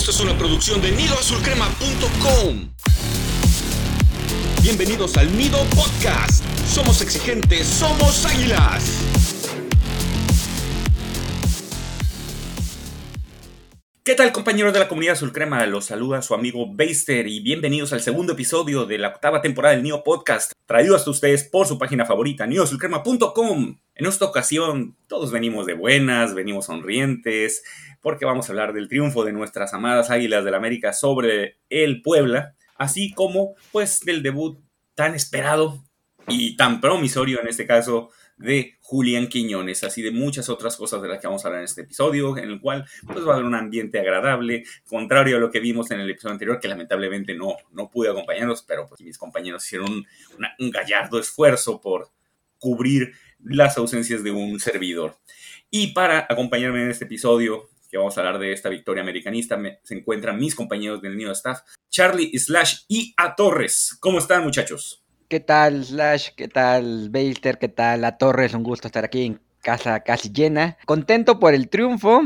Esto es una producción de nidoazulcrema.com. Bienvenidos al Nido Podcast. Somos exigentes, somos águilas. ¿Qué tal compañeros de la comunidad Azul Crema? Los saluda su amigo Baster y bienvenidos al segundo episodio de la octava temporada del Neo Podcast, traído hasta ustedes por su página favorita, neoazulcrema.com. En esta ocasión, todos venimos de buenas, venimos sonrientes, porque vamos a hablar del triunfo de nuestras amadas Águilas del América sobre el Puebla, así como pues del debut tan esperado y tan promisorio en este caso de Julián Quiñones, así de muchas otras cosas de las que vamos a hablar en este episodio, en el cual pues va a haber un ambiente agradable, contrario a lo que vimos en el episodio anterior, que lamentablemente no, no pude acompañarlos, pero pues mis compañeros hicieron un gallardo esfuerzo por cubrir las ausencias de un servidor. Y para acompañarme en este episodio, que vamos a hablar de esta victoria americanista, se encuentran mis compañeros del Nido Staff, Charlie Slash y A Torres. ¿Cómo están, muchachos? ¿Qué tal, Slash? ¿Qué tal, Bailter? ¿Qué tal, A Torres? Un gusto estar aquí en casa casi llena. Contento por el triunfo,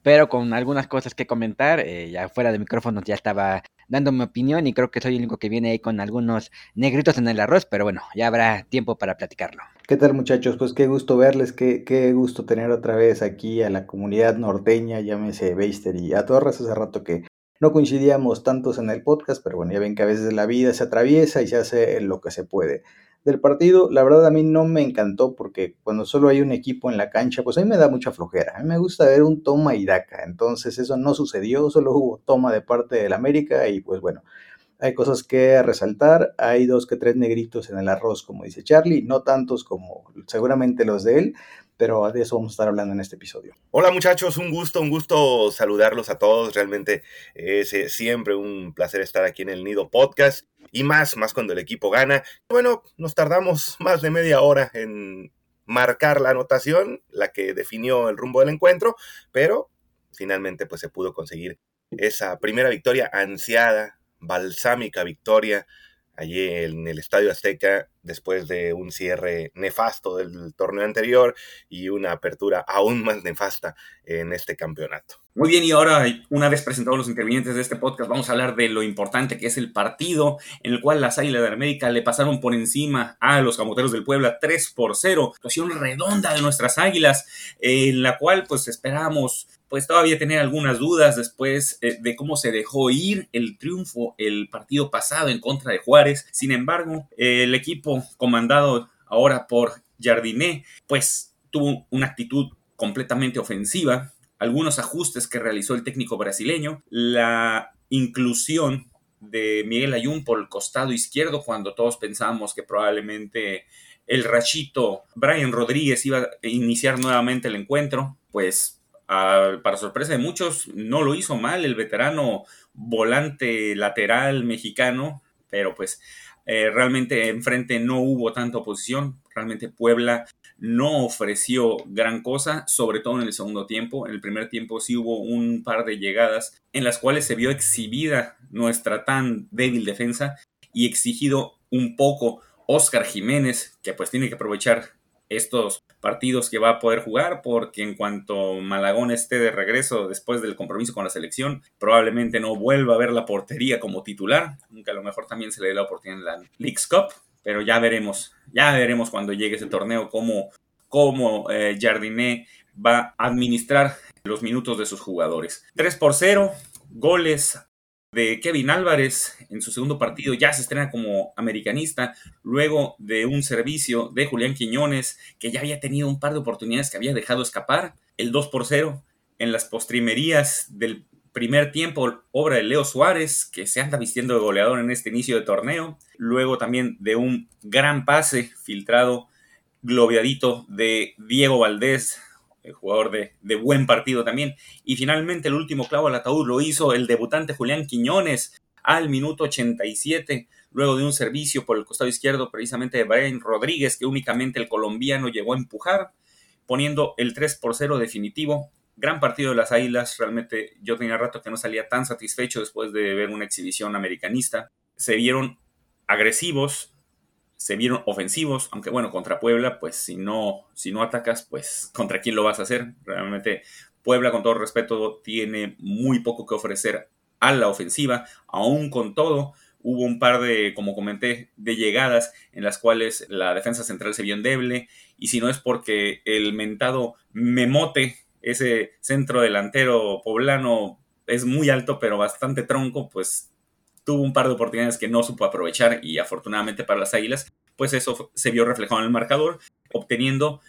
pero con algunas cosas que comentar. Eh, ya fuera de micrófonos ya estaba dando mi opinión y creo que soy el único que viene ahí con algunos negritos en el arroz, pero bueno, ya habrá tiempo para platicarlo. ¿Qué tal muchachos? Pues qué gusto verles, qué, qué gusto tener otra vez aquí a la comunidad norteña, llámese Beister y a Torres, hace rato que no coincidíamos tantos en el podcast, pero bueno, ya ven que a veces la vida se atraviesa y se hace lo que se puede del partido, la verdad a mí no me encantó porque cuando solo hay un equipo en la cancha, pues a mí me da mucha flojera. A mí me gusta ver un toma y daca. Entonces eso no sucedió, solo hubo toma de parte del América y pues bueno, hay cosas que resaltar. Hay dos que tres negritos en el arroz, como dice Charlie, no tantos como seguramente los de él, pero de eso vamos a estar hablando en este episodio. Hola muchachos, un gusto, un gusto saludarlos a todos. Realmente es eh, siempre un placer estar aquí en el Nido Podcast y más, más cuando el equipo gana. Bueno, nos tardamos más de media hora en marcar la anotación, la que definió el rumbo del encuentro, pero finalmente pues se pudo conseguir esa primera victoria ansiada, balsámica victoria allí en el Estadio Azteca después de un cierre nefasto del torneo anterior y una apertura aún más nefasta en este campeonato. Muy bien, y ahora, una vez presentados los intervinientes de este podcast, vamos a hablar de lo importante que es el partido en el cual las Águilas de América le pasaron por encima a los Camoteros del Puebla 3 por 0. Situación redonda de nuestras Águilas, en la cual pues esperamos pues todavía tener algunas dudas después eh, de cómo se dejó ir el triunfo el partido pasado en contra de Juárez. Sin embargo, el equipo comandado ahora por Jardiné, pues tuvo una actitud completamente ofensiva, algunos ajustes que realizó el técnico brasileño, la inclusión de Miguel Ayun por el costado izquierdo cuando todos pensábamos que probablemente el rachito Brian Rodríguez iba a iniciar nuevamente el encuentro, pues para sorpresa de muchos no lo hizo mal el veterano volante lateral mexicano, pero pues eh, realmente enfrente no hubo tanta oposición, realmente Puebla no ofreció gran cosa, sobre todo en el segundo tiempo. En el primer tiempo sí hubo un par de llegadas en las cuales se vio exhibida nuestra tan débil defensa y exigido un poco Oscar Jiménez, que pues tiene que aprovechar estos partidos que va a poder jugar, porque en cuanto Malagón esté de regreso después del compromiso con la selección, probablemente no vuelva a ver la portería como titular, aunque a lo mejor también se le dé la oportunidad en la League's Cup, pero ya veremos, ya veremos cuando llegue ese torneo cómo, cómo eh, va a administrar los minutos de sus jugadores. 3 por 0, goles de Kevin Álvarez en su segundo partido, ya se estrena como americanista, luego de un servicio de Julián Quiñones, que ya había tenido un par de oportunidades que había dejado escapar, el 2 por 0 en las postrimerías del primer tiempo, obra de Leo Suárez, que se anda vistiendo de goleador en este inicio de torneo, luego también de un gran pase filtrado, globiadito de Diego Valdés, el jugador de, buen partido también. Y finalmente el último clavo al ataúd lo hizo el debutante Julián Quiñones al minuto 87, luego de un servicio por el costado izquierdo precisamente de Brian Rodríguez, que únicamente el colombiano llegó a empujar, poniendo el 3 por 0 definitivo. Gran partido de las Águilas, realmente yo tenía rato que no salía tan satisfecho después de ver una exhibición americanista. Se vieron agresivos, se vieron ofensivos, aunque bueno, contra Puebla, pues si no, si no atacas, pues contra quién lo vas a hacer. Realmente Puebla, con todo respeto, tiene muy poco que ofrecer a la ofensiva, aún con todo. Hubo un par de, como comenté, de llegadas en las cuales la defensa central se vio endeble. Y si no es porque el mentado Memote, ese centro delantero poblano, es muy alto, pero bastante tronco, pues tuvo un par de oportunidades que no supo aprovechar y afortunadamente para las Águilas, pues eso se vio reflejado en el marcador, obteniendo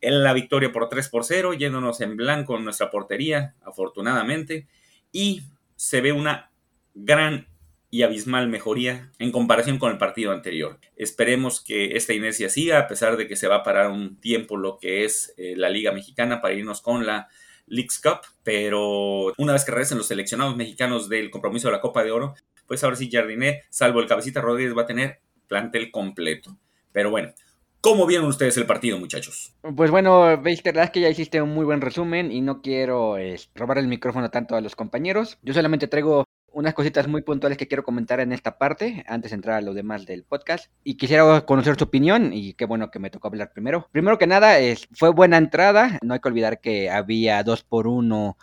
la victoria por 3 por 0, yéndonos en blanco en nuestra portería, afortunadamente, y se ve una gran y abismal mejoría en comparación con el partido anterior. Esperemos que esta inercia siga, a pesar de que se va a parar un tiempo lo que es eh, la Liga Mexicana para irnos con la Leagues Cup, pero una vez que regresen los seleccionados mexicanos del compromiso de la Copa de Oro, pues ahora sí Jardiné, salvo el cabecita Rodríguez, va a tener plantel completo. Pero bueno, ¿Cómo vieron ustedes el partido, muchachos? Pues bueno, veis, que ya hiciste un muy buen resumen y no quiero robar el micrófono tanto a los compañeros. Yo solamente traigo unas cositas muy puntuales que quiero comentar en esta parte, antes de entrar a lo demás del podcast. Y quisiera conocer su opinión, y qué bueno que me tocó hablar primero. Primero que nada, fue buena entrada. No hay que olvidar que había dos por uno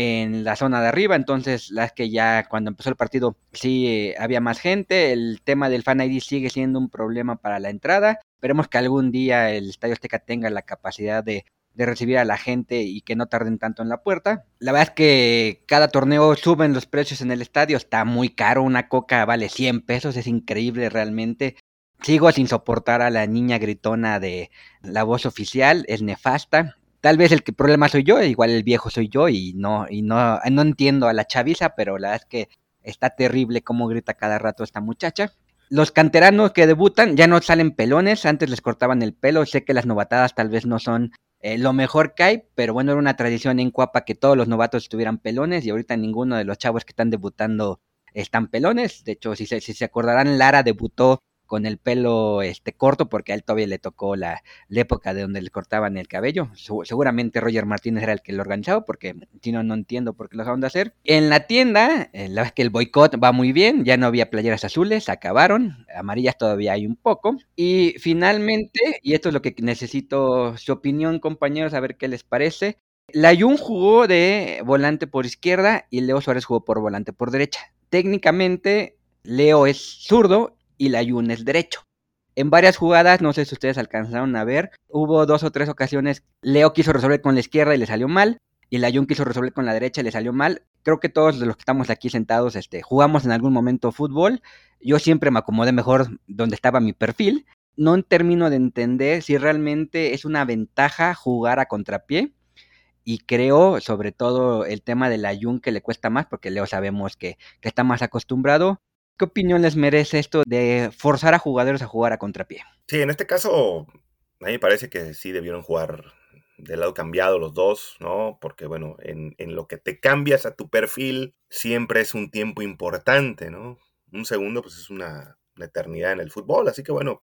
en la zona de arriba, entonces las que ya cuando empezó el partido sí eh, había más gente, el tema del Fan ID sigue siendo un problema para la entrada, esperemos que algún día el Estadio Azteca tenga la capacidad de, de recibir a la gente y que no tarden tanto en la puerta. La verdad es que cada torneo suben los precios en el estadio, está muy caro, una coca vale 100 pesos, es increíble realmente. Sigo sin soportar a la niña gritona de la voz oficial, es nefasta. Tal vez el problema soy yo, igual el viejo soy yo y no, y no, no entiendo a la chaviza, pero la verdad es que está terrible cómo grita cada rato esta muchacha. Los canteranos que debutan ya no salen pelones, antes les cortaban el pelo, sé que las novatadas tal vez no son eh, lo mejor que hay, pero bueno, era una tradición en Cuapa que todos los novatos estuvieran pelones y ahorita ninguno de los chavos que están debutando están pelones. De hecho, si se, si se acordarán, Lara debutó con el pelo este corto porque a él todavía le tocó la, época de donde le cortaban el cabello. seguramente Roger Martínez era el que lo organizaba porque si no, no entiendo por qué lo acaban de hacer. En la tienda, eh, la verdad es que el boicot va muy bien, ya no había playeras azules, acabaron, amarillas todavía hay un poco. Y finalmente, y esto es lo que necesito su opinión compañeros, a ver qué les parece. La Jun jugó de volante por izquierda y Leo Suárez jugó por volante por derecha. Técnicamente, Leo es zurdo y la Yun es derecho. En varias jugadas, no sé si ustedes alcanzaron a ver, hubo dos o tres ocasiones, Leo quiso resolver con la izquierda y le salió mal, y la Jun quiso resolver con la derecha y le salió mal. Creo que todos los que estamos aquí sentados este, jugamos en algún momento fútbol. Yo siempre me acomodé mejor donde estaba mi perfil. No termino de entender si realmente es una ventaja jugar a contrapié. Y creo, sobre todo, el tema de la Jun que le cuesta más, porque Leo sabemos que, que está más acostumbrado. ¿Qué opinión les merece esto de forzar a jugadores a jugar a contrapié? Sí, en este caso, a mí me parece que sí debieron jugar del lado cambiado los dos, ¿no? Porque, bueno, en, lo que te cambias a tu perfil siempre es un tiempo importante, ¿no? Un segundo, pues es una, eternidad en el fútbol, así que, bueno,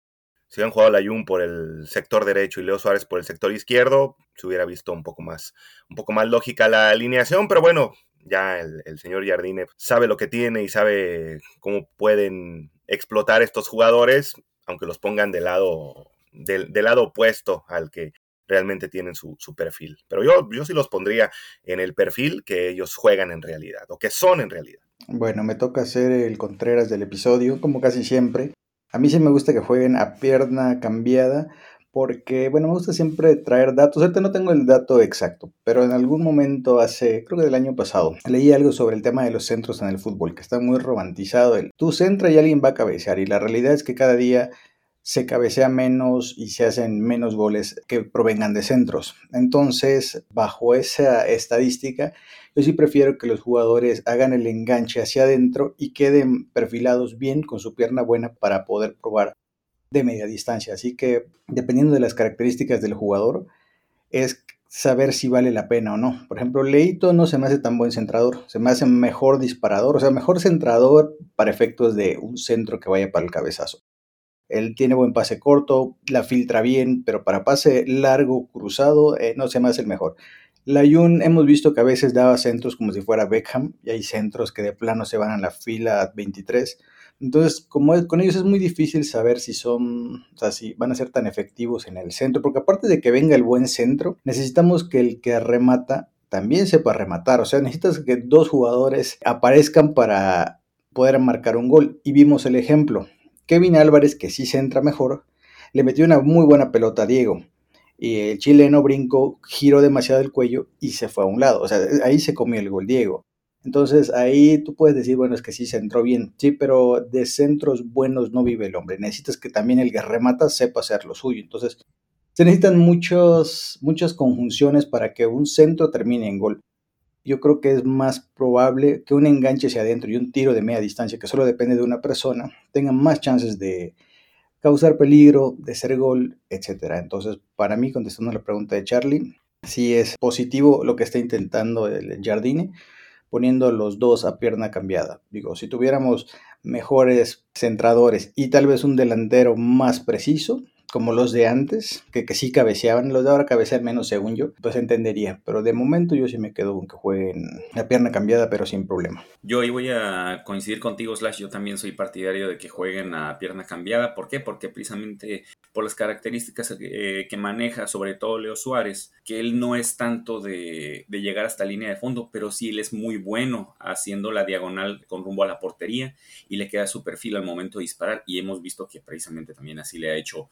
si hubieran jugado la Jun por el sector derecho y Leo Suárez por el sector izquierdo, se hubiera visto un poco más, un poco más lógica la alineación, pero bueno, ya el, señor Jardine sabe lo que tiene y sabe cómo pueden explotar estos jugadores, aunque los pongan del lado, del, lado opuesto al que realmente tienen su, perfil. Pero yo, yo sí los pondría en el perfil que ellos juegan en realidad, o que son en realidad. Bueno, me toca ser el Contreras del episodio, como casi siempre. A mí sí me gusta que jueguen a pierna cambiada, porque, bueno, me gusta siempre traer datos. Ahorita no tengo el dato exacto, pero en algún momento hace, creo que del año pasado, leí algo sobre el tema de los centros en el fútbol, que está muy romantizado. El, tú centra y alguien va a cabecear, y la realidad es que cada día se cabecea menos y se hacen menos goles que provengan de centros. Entonces, bajo esa estadística, yo sí prefiero que los jugadores hagan el enganche hacia adentro y queden perfilados bien con su pierna buena para poder probar de media distancia. Así que dependiendo de las características del jugador, es saber si vale la pena o no. Por ejemplo, Leito no se me hace tan buen centrador, se me hace mejor disparador, o sea, mejor centrador para efectos de un centro que vaya para el cabezazo. Él tiene buen pase corto, la filtra bien, pero para pase largo, cruzado, eh, no se me hace el mejor. La Jun hemos visto que a veces daba centros como si fuera Beckham, y hay centros que de plano se van a la fila 23 entonces, como con ellos es muy difícil saber si son, o sea, si van a ser tan efectivos en el centro, porque aparte de que venga el buen centro, necesitamos que el que remata también sepa rematar. O sea, necesitas que dos jugadores aparezcan para poder marcar un gol. Y vimos el ejemplo. Kevin Álvarez, que sí se entra mejor, le metió una muy buena pelota a Diego. Y el chileno brincó, giró demasiado el cuello y se fue a un lado. O sea, ahí se comió el gol Diego. Entonces ahí tú puedes decir, bueno, es que sí se entró bien, sí, pero de centros buenos no vive el hombre. Necesitas que también el que remata sepa hacer lo suyo. Entonces se necesitan muchos, muchas conjunciones para que un centro termine en gol. Yo creo que es más probable que un enganche hacia adentro y un tiro de media distancia, que solo depende de una persona, tengan más chances de causar peligro, de ser gol, etc. Entonces, para mí, contestando la pregunta de Charlie, sí es positivo lo que está intentando el Jardine poniendo los dos a pierna cambiada. Digo, si tuviéramos mejores centradores y tal vez un delantero más preciso, como los de antes, que, que sí cabeceaban, los de ahora cabecean menos según yo, pues entendería. Pero de momento yo sí me quedo con que jueguen la pierna cambiada, pero sin problema. Yo ahí voy a coincidir contigo, Slash. Yo también soy partidario de que jueguen a pierna cambiada. ¿Por qué? Porque precisamente por las características eh, que maneja, sobre todo Leo Suárez, que él no es tanto de, de llegar hasta línea de fondo, pero sí él es muy bueno haciendo la diagonal con rumbo a la portería y le queda su perfil al momento de disparar. Y hemos visto que precisamente también así le ha hecho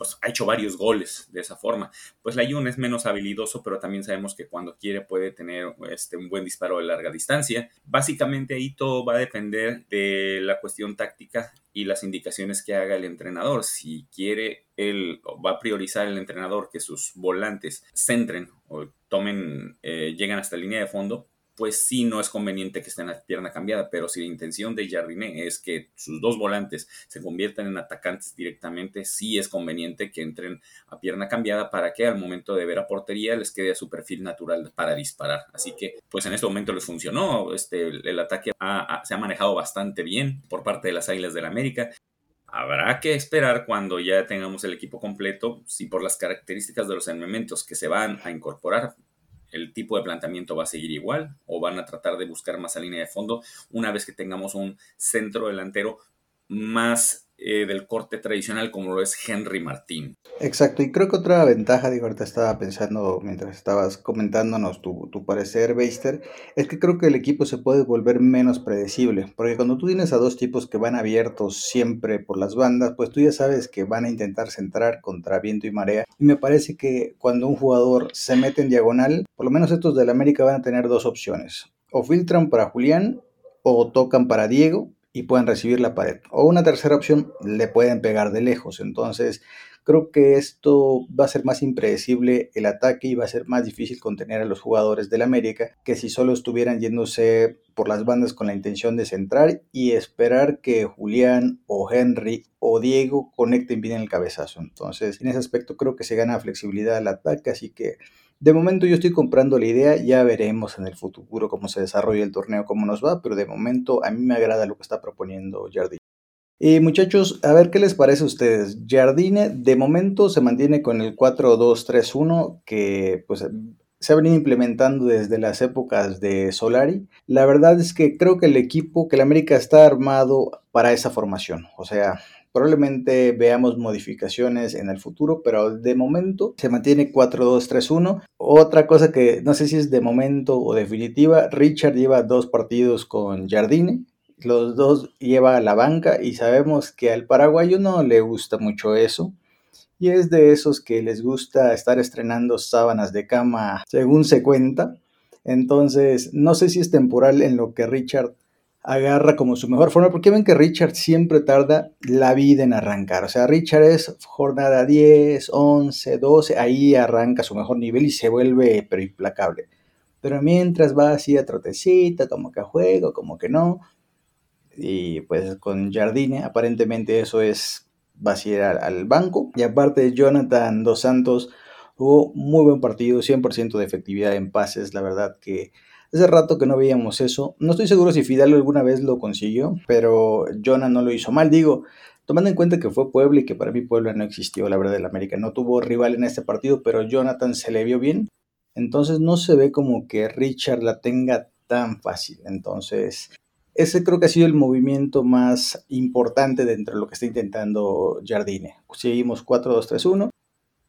pues, ha hecho varios goles de esa forma. Pues la Jun es menos habilidoso, pero también sabemos que cuando quiere puede tener este, un buen disparo de larga distancia. Básicamente ahí todo va a depender de la cuestión táctica y las indicaciones que haga el entrenador. Si quiere, él va a priorizar el entrenador que sus volantes centren o tomen, eh, llegan hasta la línea de fondo, pues sí no es conveniente que estén a pierna cambiada, pero si la intención de Jardiné es que sus dos volantes se conviertan en atacantes directamente, sí es conveniente que entren a pierna cambiada para que al momento de ver a portería les quede a su perfil natural para disparar. Así que, pues en este momento les funcionó, este, el ataque se ha manejado bastante bien por parte de las Águilas del América. Habrá que esperar cuando ya tengamos el equipo completo, si por las características de los elementos que se van a incorporar el tipo de planteamiento va a seguir igual o van a tratar de buscar más a línea de fondo una vez que tengamos un centro delantero más eh, del corte tradicional como lo es Henry Martín. Exacto, y creo que otra ventaja, digo, ahorita estaba pensando mientras estabas comentándonos tu, tu parecer, Beister, es que creo que el equipo se puede volver menos predecible, porque cuando tú tienes a dos tipos que van abiertos siempre por las bandas, pues tú ya sabes que van a intentar centrar contra viento y marea, y me parece que cuando un jugador se mete en diagonal, por lo menos estos del América van a tener dos opciones, o filtran para Julián o tocan para Diego, y pueden recibir la pared. O una tercera opción, le pueden pegar de lejos. Entonces, creo que esto va a ser más impredecible el ataque y va a ser más difícil contener a los jugadores del América que si solo estuvieran yéndose por las bandas con la intención de centrar y esperar que Julián o Henry o Diego conecten bien el cabezazo. Entonces, en ese aspecto creo que se gana flexibilidad al ataque, así que de momento yo estoy comprando la idea, ya veremos en el futuro cómo se desarrolla el torneo, cómo nos va, pero de momento a mí me agrada lo que está proponiendo Jardine. Y muchachos, a ver qué les parece a ustedes. Jardine de momento se mantiene con el 4-2-3-1 que pues se ha venido implementando desde las épocas de Solari. La verdad es que creo que el equipo, que el América está armado para esa formación. O sea, Probablemente veamos modificaciones en el futuro, pero de momento se mantiene 4-2-3-1. Otra cosa que no sé si es de momento o definitiva, Richard lleva dos partidos con Jardine. Los dos lleva a la banca y sabemos que al paraguayo no le gusta mucho eso. Y es de esos que les gusta estar estrenando sábanas de cama según se cuenta. Entonces, no sé si es temporal en lo que Richard agarra como su mejor forma, porque ven que Richard siempre tarda la vida en arrancar. O sea, Richard es jornada 10, 11, 12, ahí arranca su mejor nivel y se vuelve pero implacable. Pero mientras va así a trotecita, como que juego, como que no. Y pues con Jardine, aparentemente eso es vaciar al banco. Y aparte, Jonathan Dos Santos hubo muy buen partido, 100% de efectividad en pases. La verdad que Hace rato que no veíamos eso. No estoy seguro si Fidalgo alguna vez lo consiguió, pero Jonah no lo hizo mal. Digo, tomando en cuenta que fue Puebla y que para mí Puebla no existió, la verdad, del América. No tuvo rival en este partido, pero Jonathan se le vio bien. Entonces no se ve como que Richard la tenga tan fácil. Entonces, ese creo que ha sido el movimiento más importante dentro de lo que está intentando Jardine. Seguimos 4-2-3-1.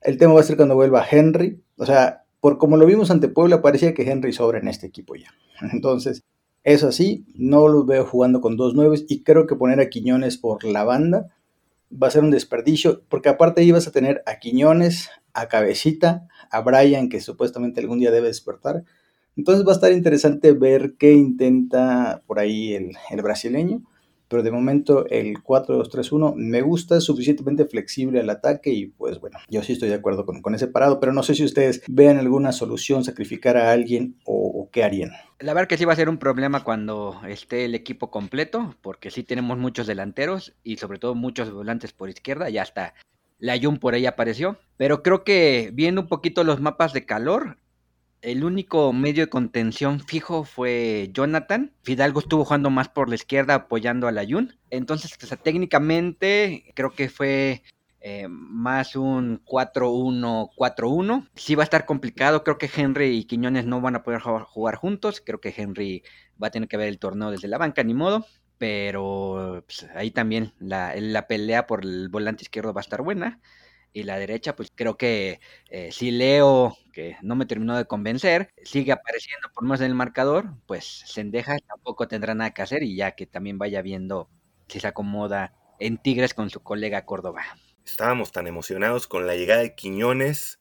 El tema va a ser cuando vuelva Henry. O sea, por como lo vimos ante Puebla, parecía que Henry sobra en este equipo ya. Entonces, es así, no los veo jugando con dos nueves y creo que poner a Quiñones por la banda va a ser un desperdicio, porque aparte ibas a tener a Quiñones, a Cabecita, a Brian, que supuestamente algún día debe despertar. Entonces va a estar interesante ver qué intenta por ahí el brasileño pero de momento el 4-2-3-1 me gusta, es suficientemente flexible al ataque y pues bueno, yo sí estoy de acuerdo con, con ese parado, pero no sé si ustedes vean alguna solución, sacrificar a alguien o, qué harían. La verdad que sí va a ser un problema cuando esté el equipo completo, porque sí tenemos muchos delanteros y sobre todo muchos volantes por izquierda, ya hasta la Jun por ahí apareció, pero creo que viendo un poquito los mapas de calor, el único medio de contención fijo fue Jonathan. Fidalgo estuvo jugando más por la izquierda apoyando a la Jun. Entonces, técnicamente creo que fue eh, más un 4-1-4-1. Sí va a estar complicado. Creo que Henry y Quiñones no van a poder jugar juntos. Creo que Henry va a tener que ver el torneo desde la banca, ni modo. Pero pues, ahí también la, la pelea por el volante izquierdo va a estar buena y la derecha, pues creo que eh, si Leo, que no me terminó de convencer, sigue apareciendo por más en el marcador, pues Sendeja tampoco tendrá nada que hacer y ya que también vaya viendo si se acomoda en Tigres con su colega Córdoba. Estábamos tan emocionados con la llegada de Quiñones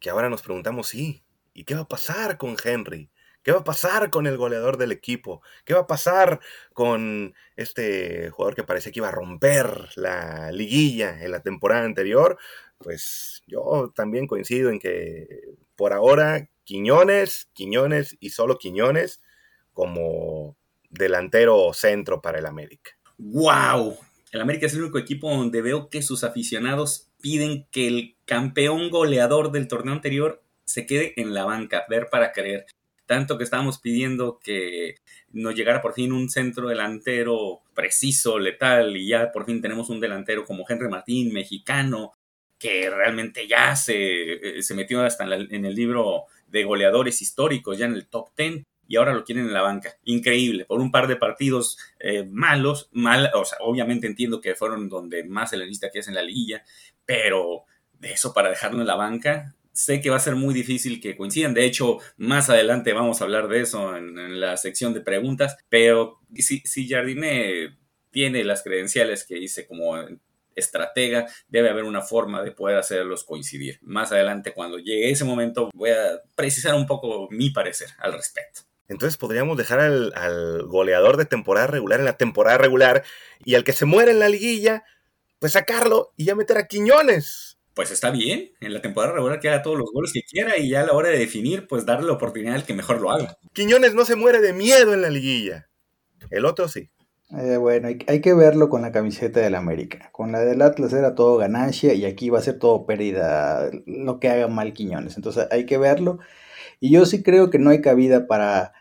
que ahora nos preguntamos, sí, ¿y qué va a pasar con Henry? ¿Qué va a pasar con el goleador del equipo? ¿Qué va a pasar con este jugador que parece que iba a romper la liguilla en la temporada anterior? Pues yo también coincido en que por ahora Quiñones, Quiñones y solo Quiñones como delantero centro para el América. ¡Wow! El América es el único equipo donde veo que sus aficionados piden que el campeón goleador del torneo anterior se quede en la banca, ver para creer tanto que estábamos pidiendo que nos llegara por fin un centro delantero preciso, letal, y ya por fin tenemos un delantero como Henry Martín, mexicano, que realmente ya se, eh, se metió hasta en, el libro de goleadores históricos, ya en el top 10, y ahora lo quieren en la banca. Increíble, por un par de partidos eh, malos, mal, o sea, obviamente entiendo que fueron donde más se le necesita que es en la liguilla, pero de eso para dejarlo en la banca, sé que va a ser muy difícil que coincidan. De hecho, más adelante vamos a hablar de eso en, la sección de preguntas. Pero si, si Jardine tiene las credenciales que hice como estratega, debe haber una forma de poder hacerlos coincidir. Más adelante, cuando llegue ese momento, voy a precisar un poco mi parecer al respecto. Entonces podríamos dejar al, goleador de temporada regular en la temporada regular y al que se muere en la liguilla, pues sacarlo y ya meter a Quiñones pues está bien, en la temporada regular que haga todos los goles que quiera y ya a la hora de definir, pues darle la oportunidad al que mejor lo haga. Quiñones no se muere de miedo en la liguilla. El otro sí. Eh, bueno, hay, hay, que verlo con la camiseta del América. Con la del Atlas era todo ganancia y aquí va a ser todo pérdida lo que haga mal Quiñones. Entonces hay que verlo. Y yo sí creo que no hay cabida para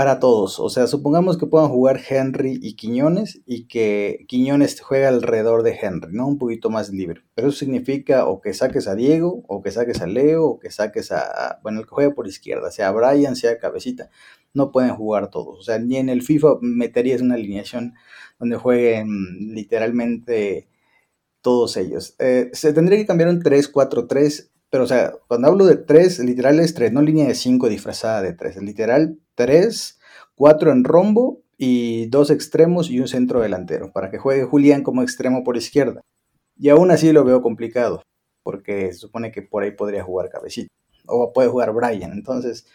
para todos. O sea, supongamos que puedan jugar Henry y Quiñones y que Quiñones juegue alrededor de Henry, ¿no? Un poquito más libre. Pero eso significa o que saques a Diego, o que saques a Leo, o que saques a, bueno, el que juegue por izquierda, sea Brian, sea Cabecita. No pueden jugar todos. O sea, ni en el FIFA meterías una alineación donde jueguen literalmente todos ellos. Eh, se tendría que cambiar un 3-4-3 pero, o sea, cuando hablo de 3, literal es 3, no línea de 5 disfrazada de 3. Literal 3, 4 en rombo y dos extremos y un centro delantero, para que juegue Julián como extremo por izquierda. Y aún así lo veo complicado, porque se supone que por ahí podría jugar Cabecita, o puede jugar Brian. Entonces,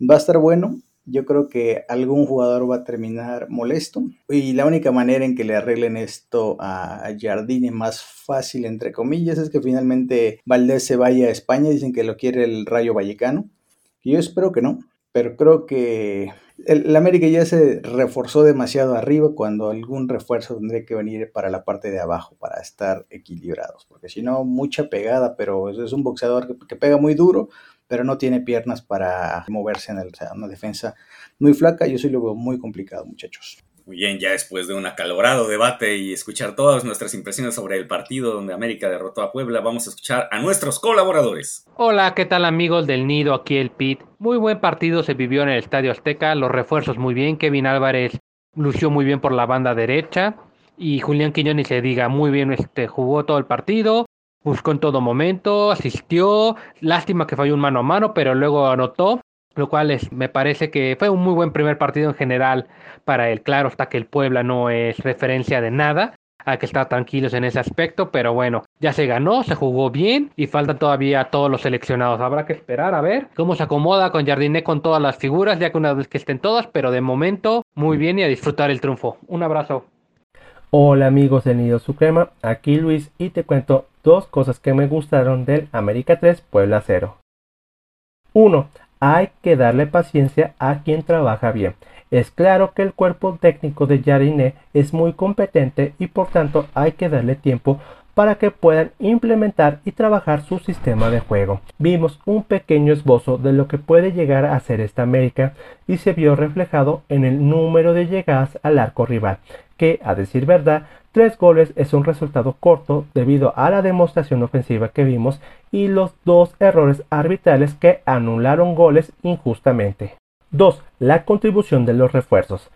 va a estar bueno. Yo creo que algún jugador va a terminar molesto. Y la única manera en que le arreglen esto a Jardine más fácil, entre comillas, es que finalmente Valdés se vaya a España, dicen que lo quiere el Rayo Vallecano, y yo espero que no, pero creo que el, América ya se reforzó demasiado arriba cuando algún refuerzo tendría que venir para la parte de abajo para estar equilibrados, porque si no, mucha pegada, pero es un boxeador que pega muy duro, pero no tiene piernas para moverse en el, sea, una defensa muy flaca. Yo sí lo veo muy complicado, muchachos. Muy bien, ya después de un acalorado debate y escuchar todas nuestras impresiones sobre el partido donde América derrotó a Puebla, vamos a escuchar a nuestros colaboradores. Hola, ¿qué tal amigos del Nido? Aquí el Pit. Muy buen partido se vivió en el Estadio Azteca, los refuerzos muy bien, Kevin Álvarez lució muy bien por la banda derecha y Julián Quiñones se diga muy bien, este, jugó todo el partido, buscó en todo momento, asistió, lástima que falló un mano a mano, pero luego anotó, lo cual es, me parece que fue un muy buen primer partido en general para él. Claro hasta que el Puebla no es referencia de nada, hay que estar tranquilos en ese aspecto, pero bueno, ya se ganó, se jugó bien y faltan todavía todos los seleccionados. Habrá que esperar a ver cómo se acomoda con Jardiné con todas las figuras, ya que una vez que estén todas, pero de momento muy bien y a disfrutar el triunfo. Un abrazo. Hola amigos de Nido Suprema, aquí Luis y te cuento dos cosas que me gustaron del América 3 Puebla 0. 1. Hay que darle paciencia a quien trabaja bien. Es claro que el cuerpo técnico de Jariné es muy competente y por tanto hay que darle tiempo para que puedan implementar y trabajar su sistema de juego. Vimos un pequeño esbozo de lo que puede llegar a ser esta América y se vio reflejado en el número de llegadas al arco rival, que a decir verdad, tres goles es un resultado corto debido a la demostración ofensiva que vimos y los dos errores arbitrales que anularon goles injustamente. 2. La contribución de los refuerzos.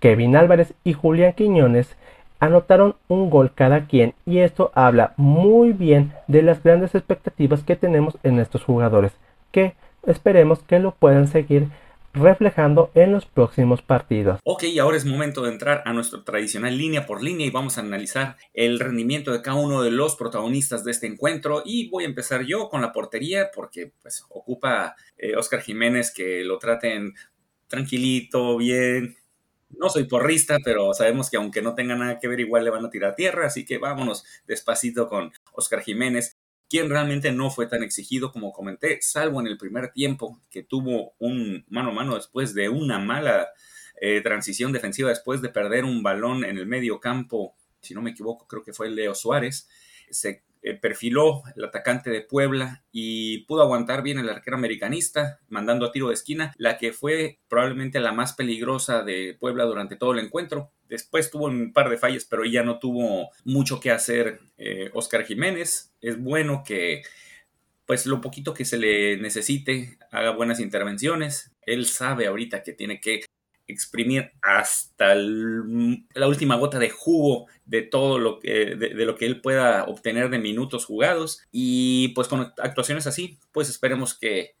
Kevin Álvarez y Julián Quiñones anotaron un gol cada quien y esto habla muy bien de las grandes expectativas que tenemos en estos jugadores, que esperemos que lo puedan seguir reflejando en los próximos partidos. Ok, ahora es momento de entrar a nuestro tradicional línea por línea y vamos a analizar el rendimiento de cada uno de los protagonistas de este encuentro y voy a empezar yo con la portería porque pues ocupa eh, Oscar Jiménez que lo traten tranquilito, bien. No soy porrista, pero sabemos que aunque no tenga nada que ver, igual le van a tirar tierra, así que vámonos despacito con Oscar Jiménez quien realmente no fue tan exigido como comenté, salvo en el primer tiempo que tuvo un mano a mano después de una mala eh, transición defensiva, después de perder un balón en el medio campo, si no me equivoco, creo que fue Leo Suárez, se eh, perfiló el atacante de Puebla y pudo aguantar bien el arquero americanista, mandando a tiro de esquina, la que fue probablemente la más peligrosa de Puebla durante todo el encuentro. Después tuvo un par de fallas, pero ya no tuvo mucho que hacer eh, Oscar Jiménez. Es bueno que, pues lo poquito que se le necesite, haga buenas intervenciones. Él sabe ahorita que tiene que exprimir hasta la última gota de jugo de todo lo que, de, lo que él pueda obtener de minutos jugados. Y pues con actuaciones así, pues esperemos que,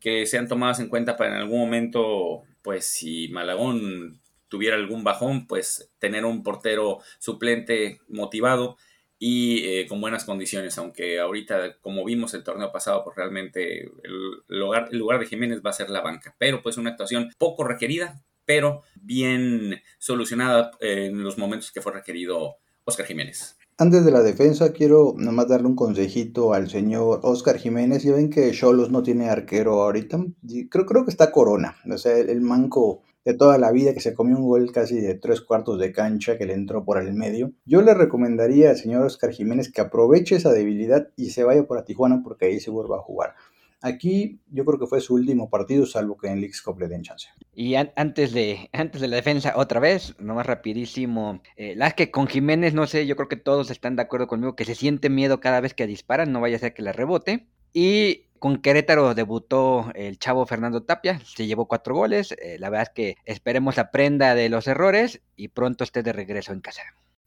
que sean tomadas en cuenta para en algún momento, pues si Malagón tuviera algún bajón, pues tener un portero suplente motivado y eh, con buenas condiciones, aunque ahorita, como vimos el torneo pasado, pues realmente el lugar, el lugar de Jiménez va a ser la banca, pero pues una actuación poco requerida, pero bien solucionada en los momentos que fue requerido Oscar Jiménez. Antes de la defensa, quiero nomás darle un consejito al señor Oscar Jiménez. Ya ven que Cholos no tiene arquero ahorita. Creo, creo que está Corona. O sea, el, manco de toda la vida que se comió un gol casi de tres cuartos de cancha que le entró por el medio. Yo le recomendaría al señor Oscar Jiménez que aproveche esa debilidad y se vaya por a Tijuana porque ahí se vuelva a jugar. Aquí yo creo que fue su último partido, salvo que en Leagues Cup le den chance. Y antes, de, antes de la defensa, otra vez, nomás rapidísimo. Eh, las que con Jiménez, no sé, yo creo que todos están de acuerdo conmigo que se siente miedo cada vez que disparan, no vaya a ser que la rebote. Y con Querétaro debutó el chavo Fernando Tapia, se llevó cuatro goles. Eh, la verdad es que esperemos aprenda de los errores y pronto esté de regreso en casa.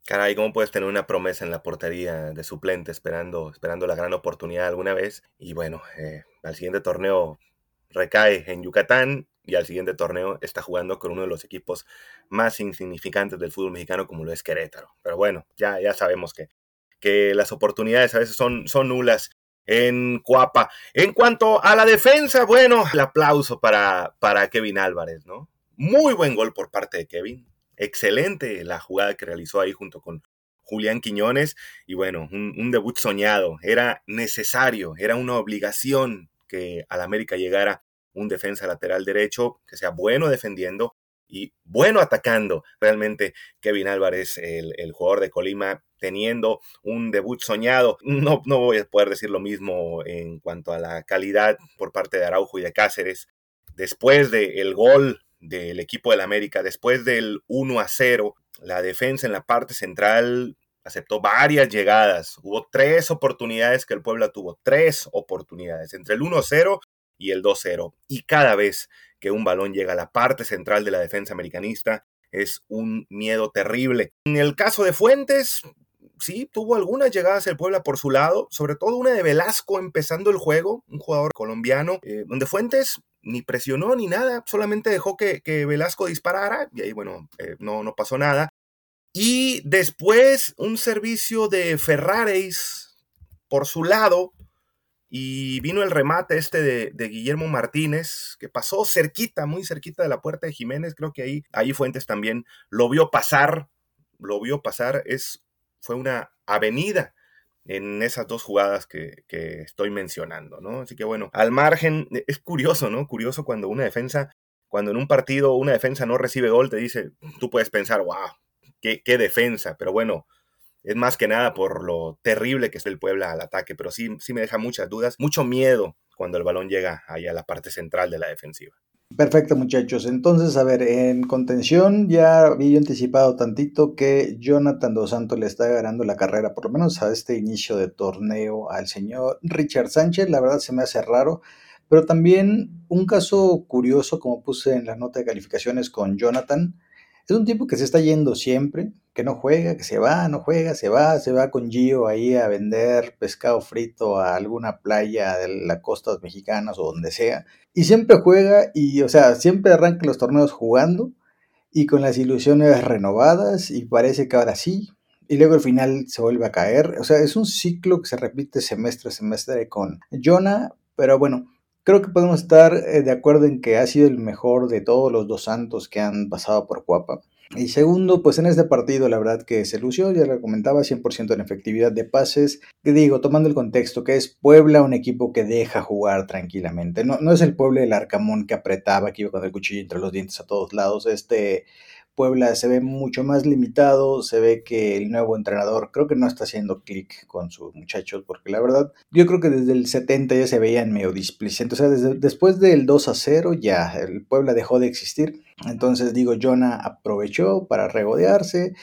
Caray, ¿cómo puedes tener una promesa en la portería de suplente esperando, esperando la gran oportunidad alguna vez? Y bueno, eh, al siguiente torneo recae en Yucatán y al siguiente torneo está jugando con uno de los equipos más insignificantes del fútbol mexicano como lo es Querétaro. Pero bueno, ya, ya sabemos que, que las oportunidades a veces son, son nulas en Cuapa. En cuanto a la defensa, bueno, el aplauso para, para Kevin Álvarez, ¿no? Muy buen gol por parte de Kevin excelente la jugada que realizó ahí junto con Julián Quiñones y bueno, un, debut soñado, era necesario, era una obligación que al América llegara un defensa lateral derecho que sea bueno defendiendo y bueno atacando. Realmente Kevin Álvarez, el, jugador de Colima, teniendo un debut soñado. No, no voy a poder decir lo mismo en cuanto a la calidad por parte de Araujo y de Cáceres. Después del gol del equipo del América. Después del 1 a 0, la defensa en la parte central aceptó varias llegadas. Hubo tres oportunidades que el Puebla tuvo, tres oportunidades, entre el 1 a 0 y el 2 0. Y cada vez que un balón llega a la parte central de la defensa americanista, es un miedo terrible. En el caso de Fuentes, sí, tuvo algunas llegadas el Puebla por su lado, sobre todo una de Velasco empezando el juego, un jugador colombiano, eh, donde Fuentes ni presionó ni nada, solamente dejó que, Velasco disparara y ahí, bueno, eh, no, no pasó nada. Y después un servicio de Ferraris por su lado y vino el remate este de, Guillermo Martínez, que pasó cerquita, muy cerquita de la puerta de Jiménez. Creo que ahí, ahí Fuentes también lo vio pasar, lo vio pasar. Es, fue una avenida en esas dos jugadas que, que, estoy mencionando, ¿no? Así que bueno, al margen, es curioso, ¿no? Curioso cuando una defensa, cuando en un partido una defensa no recibe gol, te dice, tú puedes pensar, wow, qué, defensa, pero bueno, es más que nada por lo terrible que es el Puebla al ataque, pero sí, sí me deja muchas dudas, mucho miedo cuando el balón llega ahí a la parte central de la defensiva. Perfecto, muchachos. Entonces, a ver, en contención ya había anticipado tantito que Jonathan Dos Santos le está ganando la carrera, por lo menos a este inicio de torneo, al señor Richard Sánchez. La verdad se me hace raro, pero también un caso curioso, como puse en la nota de calificaciones con Jonathan, es un tipo que se está yendo siempre, que no juega, que se va, no juega, se va, se va con Gio ahí a vender pescado frito a alguna playa de las costas mexicanas o donde sea. Y siempre juega y, o sea, siempre arranca los torneos jugando y con las ilusiones renovadas y parece que ahora sí. Y luego al final se vuelve a caer. O sea, es un ciclo que se repite semestre a semestre con Jonah. Pero bueno, Creo que podemos estar eh, de acuerdo en que ha sido el mejor de todos los dos santos que han pasado por Cuapa. Y segundo, pues en este partido la verdad que se lució, ya lo comentaba, 100% en efectividad de pases. Que digo, tomando el contexto que es Puebla, un equipo que deja jugar tranquilamente. No, no es el Puebla del Arcamón que apretaba, que iba con el cuchillo entre los dientes a todos lados. Este Puebla se ve mucho más limitado, se ve que el nuevo entrenador creo que no está haciendo clic con sus muchachos, porque la verdad, yo creo que desde el 70 ya se veían medio displicentes, o sea, después del 2 a 0 ya el Puebla dejó de existir, entonces digo, Jonah aprovechó para regodearse,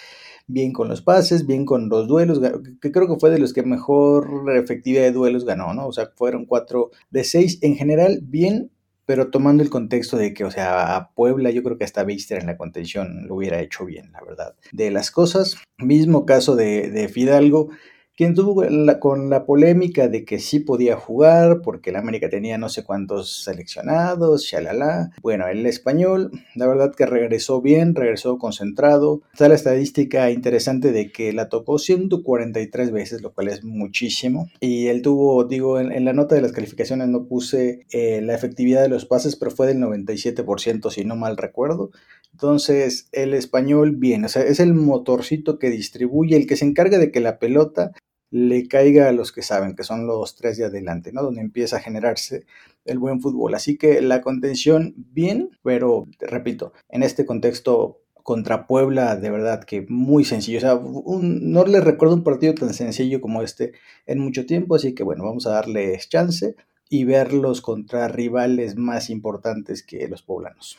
bien con los pases, bien con los duelos, que creo que fue de los que mejor efectividad de duelos ganó, ¿no? O sea, fueron 4 de 6 en general, bien pero tomando el contexto de que, o sea, a Puebla yo creo que hasta Beister en la contención lo hubiera hecho bien, la verdad. De las cosas, mismo caso de, de Fidalgo, quien tuvo con la polémica de que sí podía jugar porque el América tenía no sé cuántos seleccionados, shalala. Bueno, el español, la verdad que regresó bien, regresó concentrado. Está la estadística interesante de que la tocó 143 veces, lo cual es muchísimo. Y él tuvo, digo, en, la nota de las calificaciones no puse eh, la efectividad de los pases, pero fue del 97%, si no mal recuerdo. Entonces, el español, bien, o sea, es el motorcito que distribuye, el que se encarga de que la pelota le caiga a los que saben, que son los tres de adelante, ¿no? Donde empieza a generarse el buen fútbol. Así que la contención, bien, pero repito, en este contexto contra Puebla, de verdad que muy sencillo. O sea, no les recuerdo un partido tan sencillo como este en mucho tiempo, así que bueno, vamos a darles chance y verlos contra rivales más importantes que los poblanos.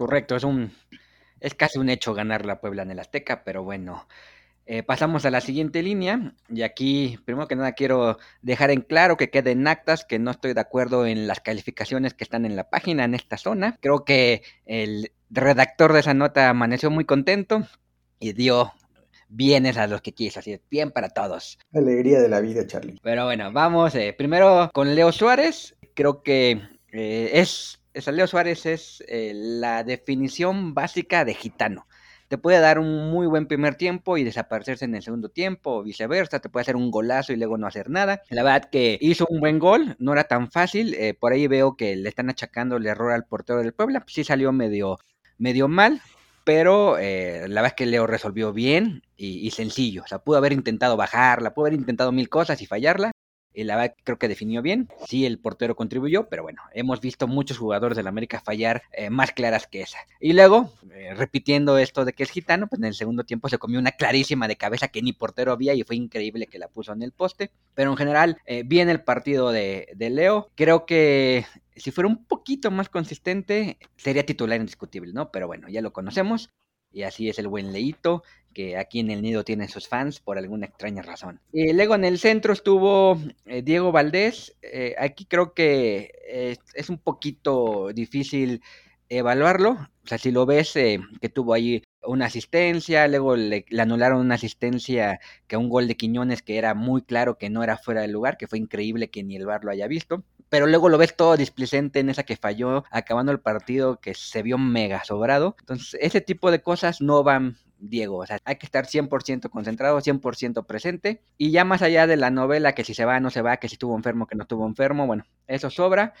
Correcto, es un es casi un hecho ganar la Puebla en el Azteca, pero bueno, eh, pasamos a la siguiente línea y aquí, primero que nada, quiero dejar en claro que queden actas que no estoy de acuerdo en las calificaciones que están en la página en esta zona. Creo que el redactor de esa nota amaneció muy contento y dio bienes a los que quiso, así es, bien para todos. Alegría de la vida, Charlie. Pero bueno, vamos eh, primero con Leo Suárez. Creo que eh, es, Leo Suárez es la definición básica de gitano te puede dar un muy buen primer tiempo y desaparecerse en el segundo tiempo o viceversa, te puede hacer un golazo y luego no hacer nada. La verdad que hizo un buen gol, no era tan fácil, eh, por ahí veo que le están achacando el error al portero del Puebla, sí salió medio, medio mal, pero eh, la verdad es que Leo resolvió bien y, y, sencillo. O sea, pudo haber intentado bajarla, pudo haber intentado mil cosas y fallarla, la verdad creo que definió bien. Sí, el portero contribuyó, pero bueno, hemos visto muchos jugadores del América fallar eh, más claras que esa. Y luego, eh, repitiendo esto de que es gitano, pues en el segundo tiempo se comió una clarísima de cabeza que ni portero había y fue increíble que la puso en el poste. Pero en general, eh, bien el partido de, de Leo. Creo que si fuera un poquito más consistente, sería titular indiscutible, ¿no? Pero bueno, ya lo conocemos. Y así es el buen Leito, que aquí en el nido tiene sus fans por alguna extraña razón. Y luego en el centro estuvo eh, Diego Valdés. Eh, aquí creo que eh, es un poquito difícil evaluarlo. O sea, si lo ves, que tuvo ahí una asistencia, luego le, anularon una asistencia que un gol de Quiñones que era muy claro que no era fuera del lugar, que fue increíble que ni el VAR lo haya visto. Pero luego lo ves todo displicente en esa que falló, acabando el partido que se vio mega sobrado. Entonces, ese tipo de cosas no van Diego. O sea, hay que estar 100% concentrado, 100% presente. Y ya más allá de la novela, que si se va, no se va, que si estuvo enfermo, que no estuvo enfermo, bueno, eso sobra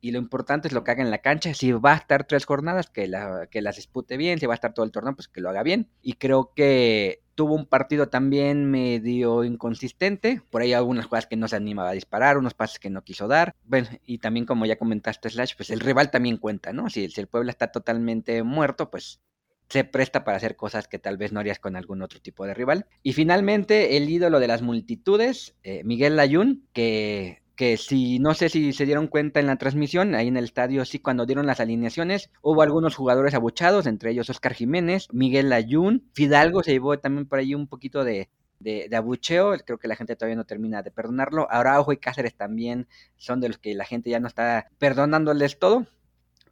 y lo importante es lo que haga en la cancha. Si va a estar tres jornadas, que, la, que las dispute bien. Si va a estar todo el torneo, pues que lo haga bien. Y creo que tuvo un partido también medio inconsistente. Por ahí algunas jugadas que no se animaba a disparar, unos pases que no quiso dar. Bueno, y también como ya comentaste, Slash, pues el rival también cuenta, ¿no? Si, el pueblo está totalmente muerto, pues se presta para hacer cosas que tal vez no harías con algún otro tipo de rival. Y finalmente, el ídolo de las multitudes, eh, Miguel Layún, que que si no sé si se dieron cuenta en la transmisión, ahí en el estadio sí cuando dieron las alineaciones, hubo algunos jugadores abuchados, entre ellos Oscar Jiménez, Miguel Ayun, Fidalgo se llevó también por ahí un poquito de, de, abucheo, creo que la gente todavía no termina de perdonarlo, Araujo y Cáceres también son de los que la gente ya no está perdonándoles todo,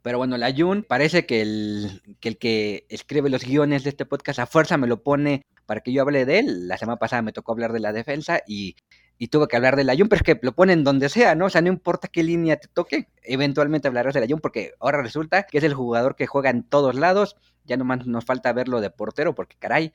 pero bueno, la parece que el, que el que escribe los guiones de este podcast a fuerza me lo pone para que yo hable de él. La semana pasada me tocó hablar de la defensa y y tuve que hablar de la Jun, pero es que lo ponen donde sea, ¿no? O sea, no importa qué línea te toque, eventualmente hablarás de la Jun, porque ahora resulta que es el jugador que juega en todos lados, ya nomás nos falta verlo de portero, porque caray,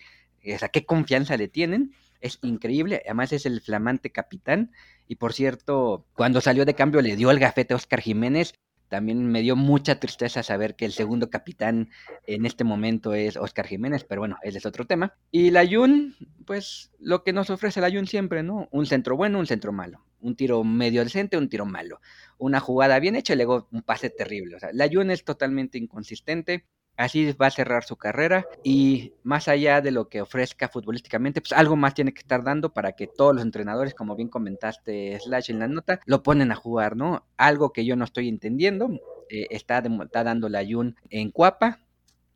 o sea, qué confianza le tienen, es increíble, además es el flamante capitán, y por cierto, cuando salió de cambio le dio el gafete a Oscar Jiménez, también me dio mucha tristeza saber que el segundo capitán en este momento es Oscar Jiménez, pero bueno, ese es otro tema. Y la Jun, pues lo que nos ofrece la Jun siempre, ¿no? Un centro bueno, un centro malo. Un tiro medio decente, un tiro malo. Una jugada bien hecha y luego un pase terrible. O sea, la Jun es totalmente inconsistente. Así va a cerrar su carrera y más allá de lo que ofrezca futbolísticamente, pues algo más tiene que estar dando para que todos los entrenadores, como bien comentaste Slash en la nota, lo ponen a jugar, ¿no? Algo que yo no estoy entendiendo, eh, está, está dando la Jun en Cuapa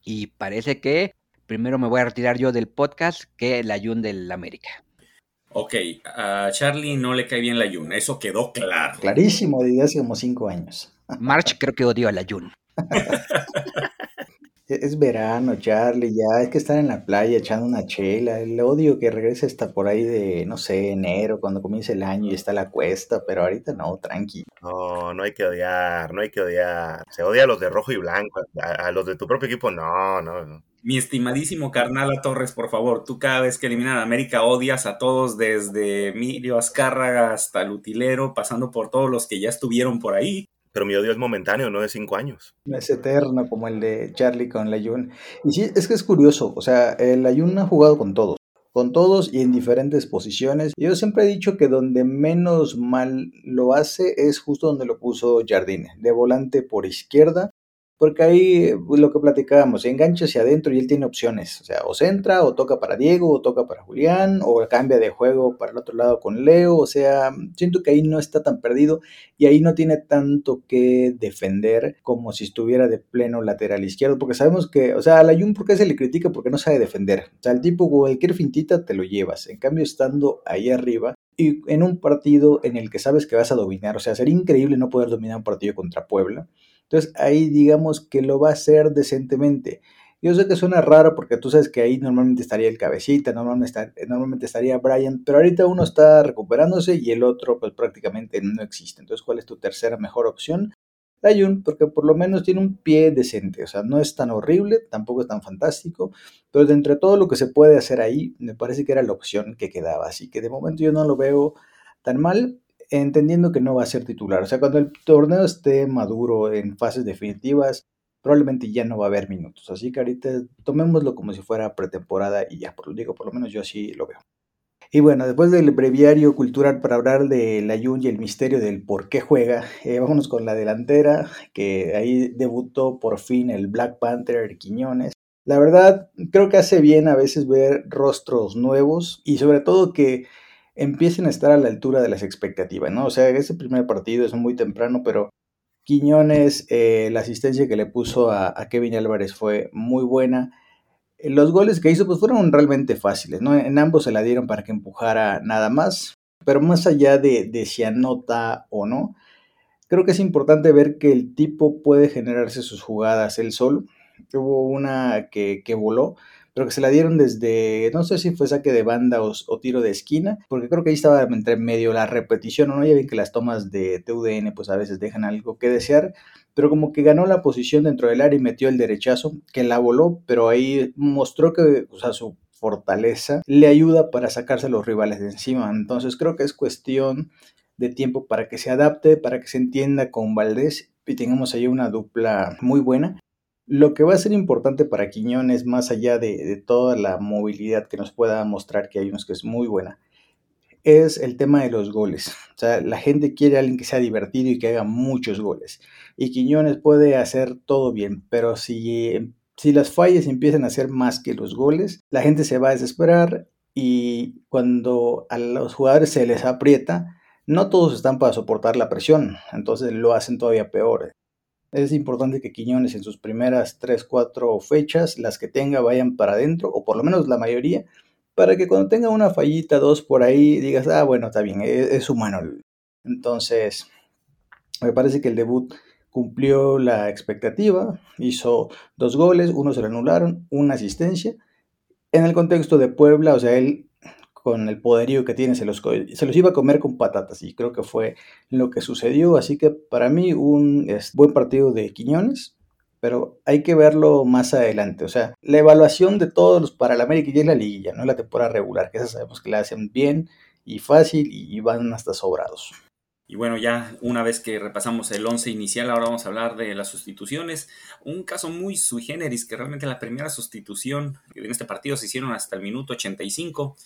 y parece que primero me voy a retirar yo del podcast que la Jun del América. Ok, a Charlie no le cae bien la Jun, eso quedó claro. Clarísimo, desde hace como cinco años. March creo que odio a la Jun. Es verano, Charlie, ya hay que estar en la playa echando una chela. El odio que regrese hasta por ahí de, no sé, enero, cuando comience el año y está la cuesta, pero ahorita no, tranqui. No, no hay que odiar, no hay que odiar. Se odia a los de rojo y blanco, a, los de tu propio equipo, no, no, no. Mi estimadísimo Carnala Torres, por favor, tú cada vez que eliminan a América odias a todos, desde Emilio Azcárraga hasta Lutilero, pasando por todos los que ya estuvieron por ahí pero mi odio es momentáneo, no de cinco años. Es eterno, como el de Charlie con Layun. Y sí, es que es curioso, o sea, Layun ha jugado con todos, con todos y en diferentes posiciones. Yo siempre he dicho que donde menos mal lo hace es justo donde lo puso Jardine, de volante por izquierda, porque ahí pues, lo que platicábamos, engancha hacia adentro y él tiene opciones. O sea, o centra, o toca para Diego, o toca para Julián, o cambia de juego para el otro lado con Leo. O sea, siento que ahí no está tan perdido y ahí no tiene tanto que defender como si estuviera de pleno lateral izquierdo. Porque sabemos que, o sea, a la Jun, ¿por qué se le critica? Porque no sabe defender. O sea, el tipo cualquier fintita te lo llevas. En cambio, estando ahí arriba, y en un partido en el que sabes que vas a dominar, o sea, sería increíble no poder dominar un partido contra Puebla. Entonces ahí digamos que lo va a hacer decentemente. Yo sé que suena raro porque tú sabes que ahí normalmente estaría el cabecita, normalmente, estaría Brian, pero ahorita uno está recuperándose y el otro pues prácticamente no existe. Entonces, ¿cuál es tu tercera mejor opción? Jun, porque por lo menos tiene un pie decente, o sea, no es tan horrible, tampoco es tan fantástico, pero de entre todo lo que se puede hacer ahí, me parece que era la opción que quedaba, así que de momento yo no lo veo tan mal, entendiendo que no va a ser titular. O sea, cuando el torneo esté maduro en fases definitivas, probablemente ya no va a haber minutos. Así que ahorita tomémoslo como si fuera pretemporada y ya, por lo digo, por lo menos yo así lo veo. Y bueno, después del breviario cultural para hablar de la Jun y el misterio del por qué juega, eh, vámonos con la delantera, que ahí debutó por fin el Black Panther Quiñones. La verdad, creo que hace bien a veces ver rostros nuevos y sobre todo que empiecen a estar a la altura de las expectativas, ¿no? O sea, ese primer partido es muy temprano, pero Quiñones, eh, la asistencia que le puso a, Kevin Álvarez fue muy buena. Eh, los goles que hizo pues fueron realmente fáciles, ¿no? En ambos se la dieron para que empujara nada más, pero más allá de, si anota o no, creo que es importante ver que el tipo puede generarse sus jugadas él solo. Hubo una que voló, pero que se la dieron desde, no sé si fue saque de banda o, tiro de esquina, porque creo que ahí estaba entre medio la repetición, ¿no? Ya ven que las tomas de TUDN pues a veces dejan algo que desear, pero como que ganó la posición dentro del área y metió el derechazo, que la voló, pero ahí mostró que, o sea, su fortaleza le ayuda para sacarse a los rivales de encima. Entonces creo que es cuestión de tiempo para que se adapte, para que se entienda con Valdés y tengamos ahí una dupla muy buena. Lo que va a ser importante para Quiñones, más allá de, toda la movilidad que nos pueda mostrar que hay unos que es muy buena, es el tema de los goles. O sea, la gente quiere a alguien que sea divertido y que haga muchos goles. Y Quiñones puede hacer todo bien, pero si, si las fallas empiezan a hacer más que los goles, la gente se va a desesperar y cuando a los jugadores se les aprieta, no todos están para soportar la presión, entonces lo hacen todavía peor es importante que Quiñones en sus primeras 3, 4 fechas, las que tenga, vayan para adentro, o por lo menos la mayoría, para que cuando tenga una fallita, dos por ahí, digas, ah, bueno, está bien, es, es humano. Entonces, me parece que el debut cumplió la expectativa, hizo dos goles, uno se anularon, una asistencia. En el contexto de Puebla, o sea, él con el poderío que tiene, se los, se los iba a comer con patatas y creo que fue lo que sucedió. Así que para mí un buen partido de Quiñones, pero hay que verlo más adelante. O sea, la evaluación de todos los para la América y la liguilla, no la temporada regular, que esa sabemos que la hacen bien y fácil y van hasta sobrados. Y bueno, ya una vez que repasamos el 11 inicial, ahora vamos a hablar de las sustituciones. Un caso muy sui generis, que realmente la primera sustitución en este partido se hicieron hasta el minuto 85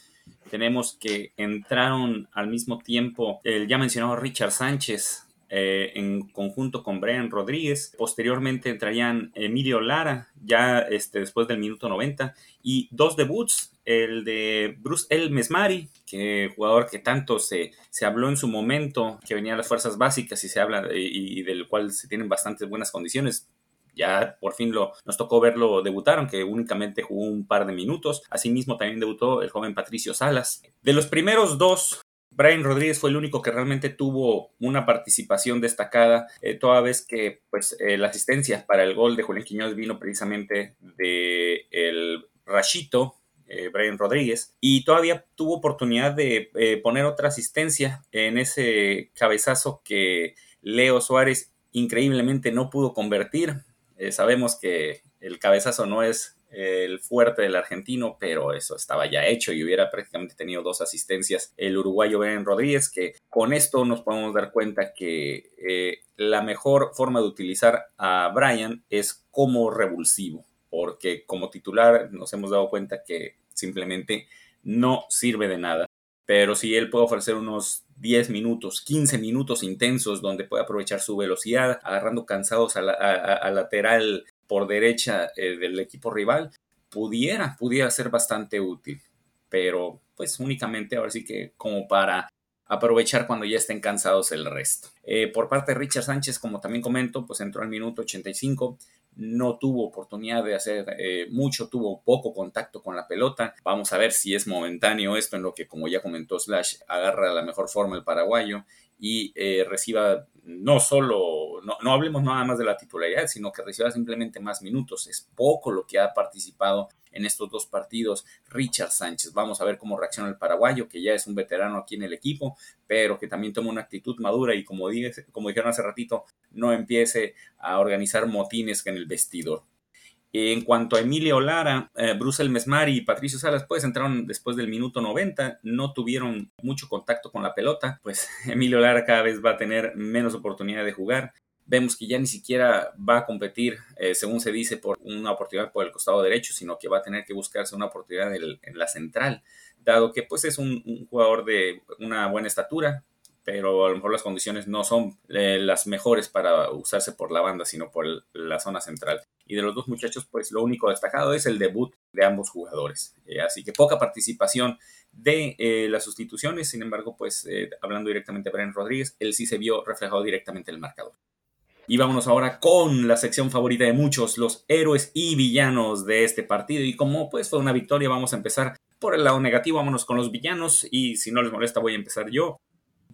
tenemos que entraron al mismo tiempo el ya mencionado Richard Sánchez eh, en conjunto con Brian Rodríguez. Posteriormente entrarían Emilio Lara, ya este, después del minuto 90, y dos debuts, el de Bruce El Mesmari, que jugador que tanto se, se habló en su momento, que venía a las fuerzas básicas y se habla y del cual se tienen bastantes buenas condiciones ya por fin lo, nos tocó verlo debutar, aunque únicamente jugó un par de minutos. Asimismo, también debutó el joven Patricio Salas. De los primeros dos, Brian Rodríguez fue el único que realmente tuvo una participación destacada, eh, toda vez que pues, eh, la asistencia para el gol de Julián Quiñones vino precisamente de el Rachito, eh, Brian Rodríguez, y todavía tuvo oportunidad de poner otra asistencia en ese cabezazo que Leo Suárez increíblemente no pudo convertir. Eh, sabemos que el cabezazo no es el fuerte del argentino, pero eso estaba ya hecho y hubiera prácticamente tenido dos asistencias el uruguayo Ben Rodríguez, que con esto nos podemos dar cuenta que eh, la mejor forma de utilizar a Brian es como revulsivo, porque como titular nos hemos dado cuenta que simplemente no sirve de nada. Pero si él puede ofrecer unos 10 minutos, 15 minutos intensos donde puede aprovechar su velocidad, agarrando cansados a, la, lateral por derecha eh, del equipo rival, pudiera, pudiera ser bastante útil. Pero pues únicamente ahora sí que como para aprovechar cuando ya estén cansados el resto. Eh, por parte de Richard Sánchez, como también comento, pues entró al minuto 85, no tuvo oportunidad de hacer eh, mucho, tuvo poco contacto con la pelota. Vamos a ver si es momentáneo esto en lo que, como ya comentó Slash, agarra la mejor forma el paraguayo y eh, reciba no solo, no, no, hablemos nada más de la titularidad, sino que reciba simplemente más minutos. Es poco lo que ha participado en estos dos partidos Richard Sánchez. Vamos a ver cómo reacciona el paraguayo, que ya es un veterano aquí en el equipo, pero que también toma una actitud madura y como, dije, como dijeron hace ratito, no empiece a organizar motines en el vestidor. En cuanto a Emilio Lara, eh, Bruce Mesmari y Patricio Salas, pues entraron después del minuto 90, no tuvieron mucho contacto con la pelota, pues Emilio Lara cada vez va a tener menos oportunidad de jugar. Vemos que ya ni siquiera va a competir, eh, según se dice, por una oportunidad por el costado derecho, sino que va a tener que buscarse una oportunidad en, la central, dado que pues es un jugador de una buena estatura, pero a lo mejor las condiciones no son eh, las mejores para usarse por la banda, sino por la zona central. Y de los dos muchachos, pues lo único destacado es el debut de ambos jugadores. Eh, así que poca participación de eh, las sustituciones, sin embargo, pues hablando directamente de Brian Rodríguez, él sí se vio reflejado directamente en el marcador. Y vámonos ahora con la sección favorita de muchos, los héroes y villanos de este partido. Y como pues fue una victoria, vamos a empezar por el lado negativo, vámonos con los villanos. Y si no les molesta, voy a empezar yo.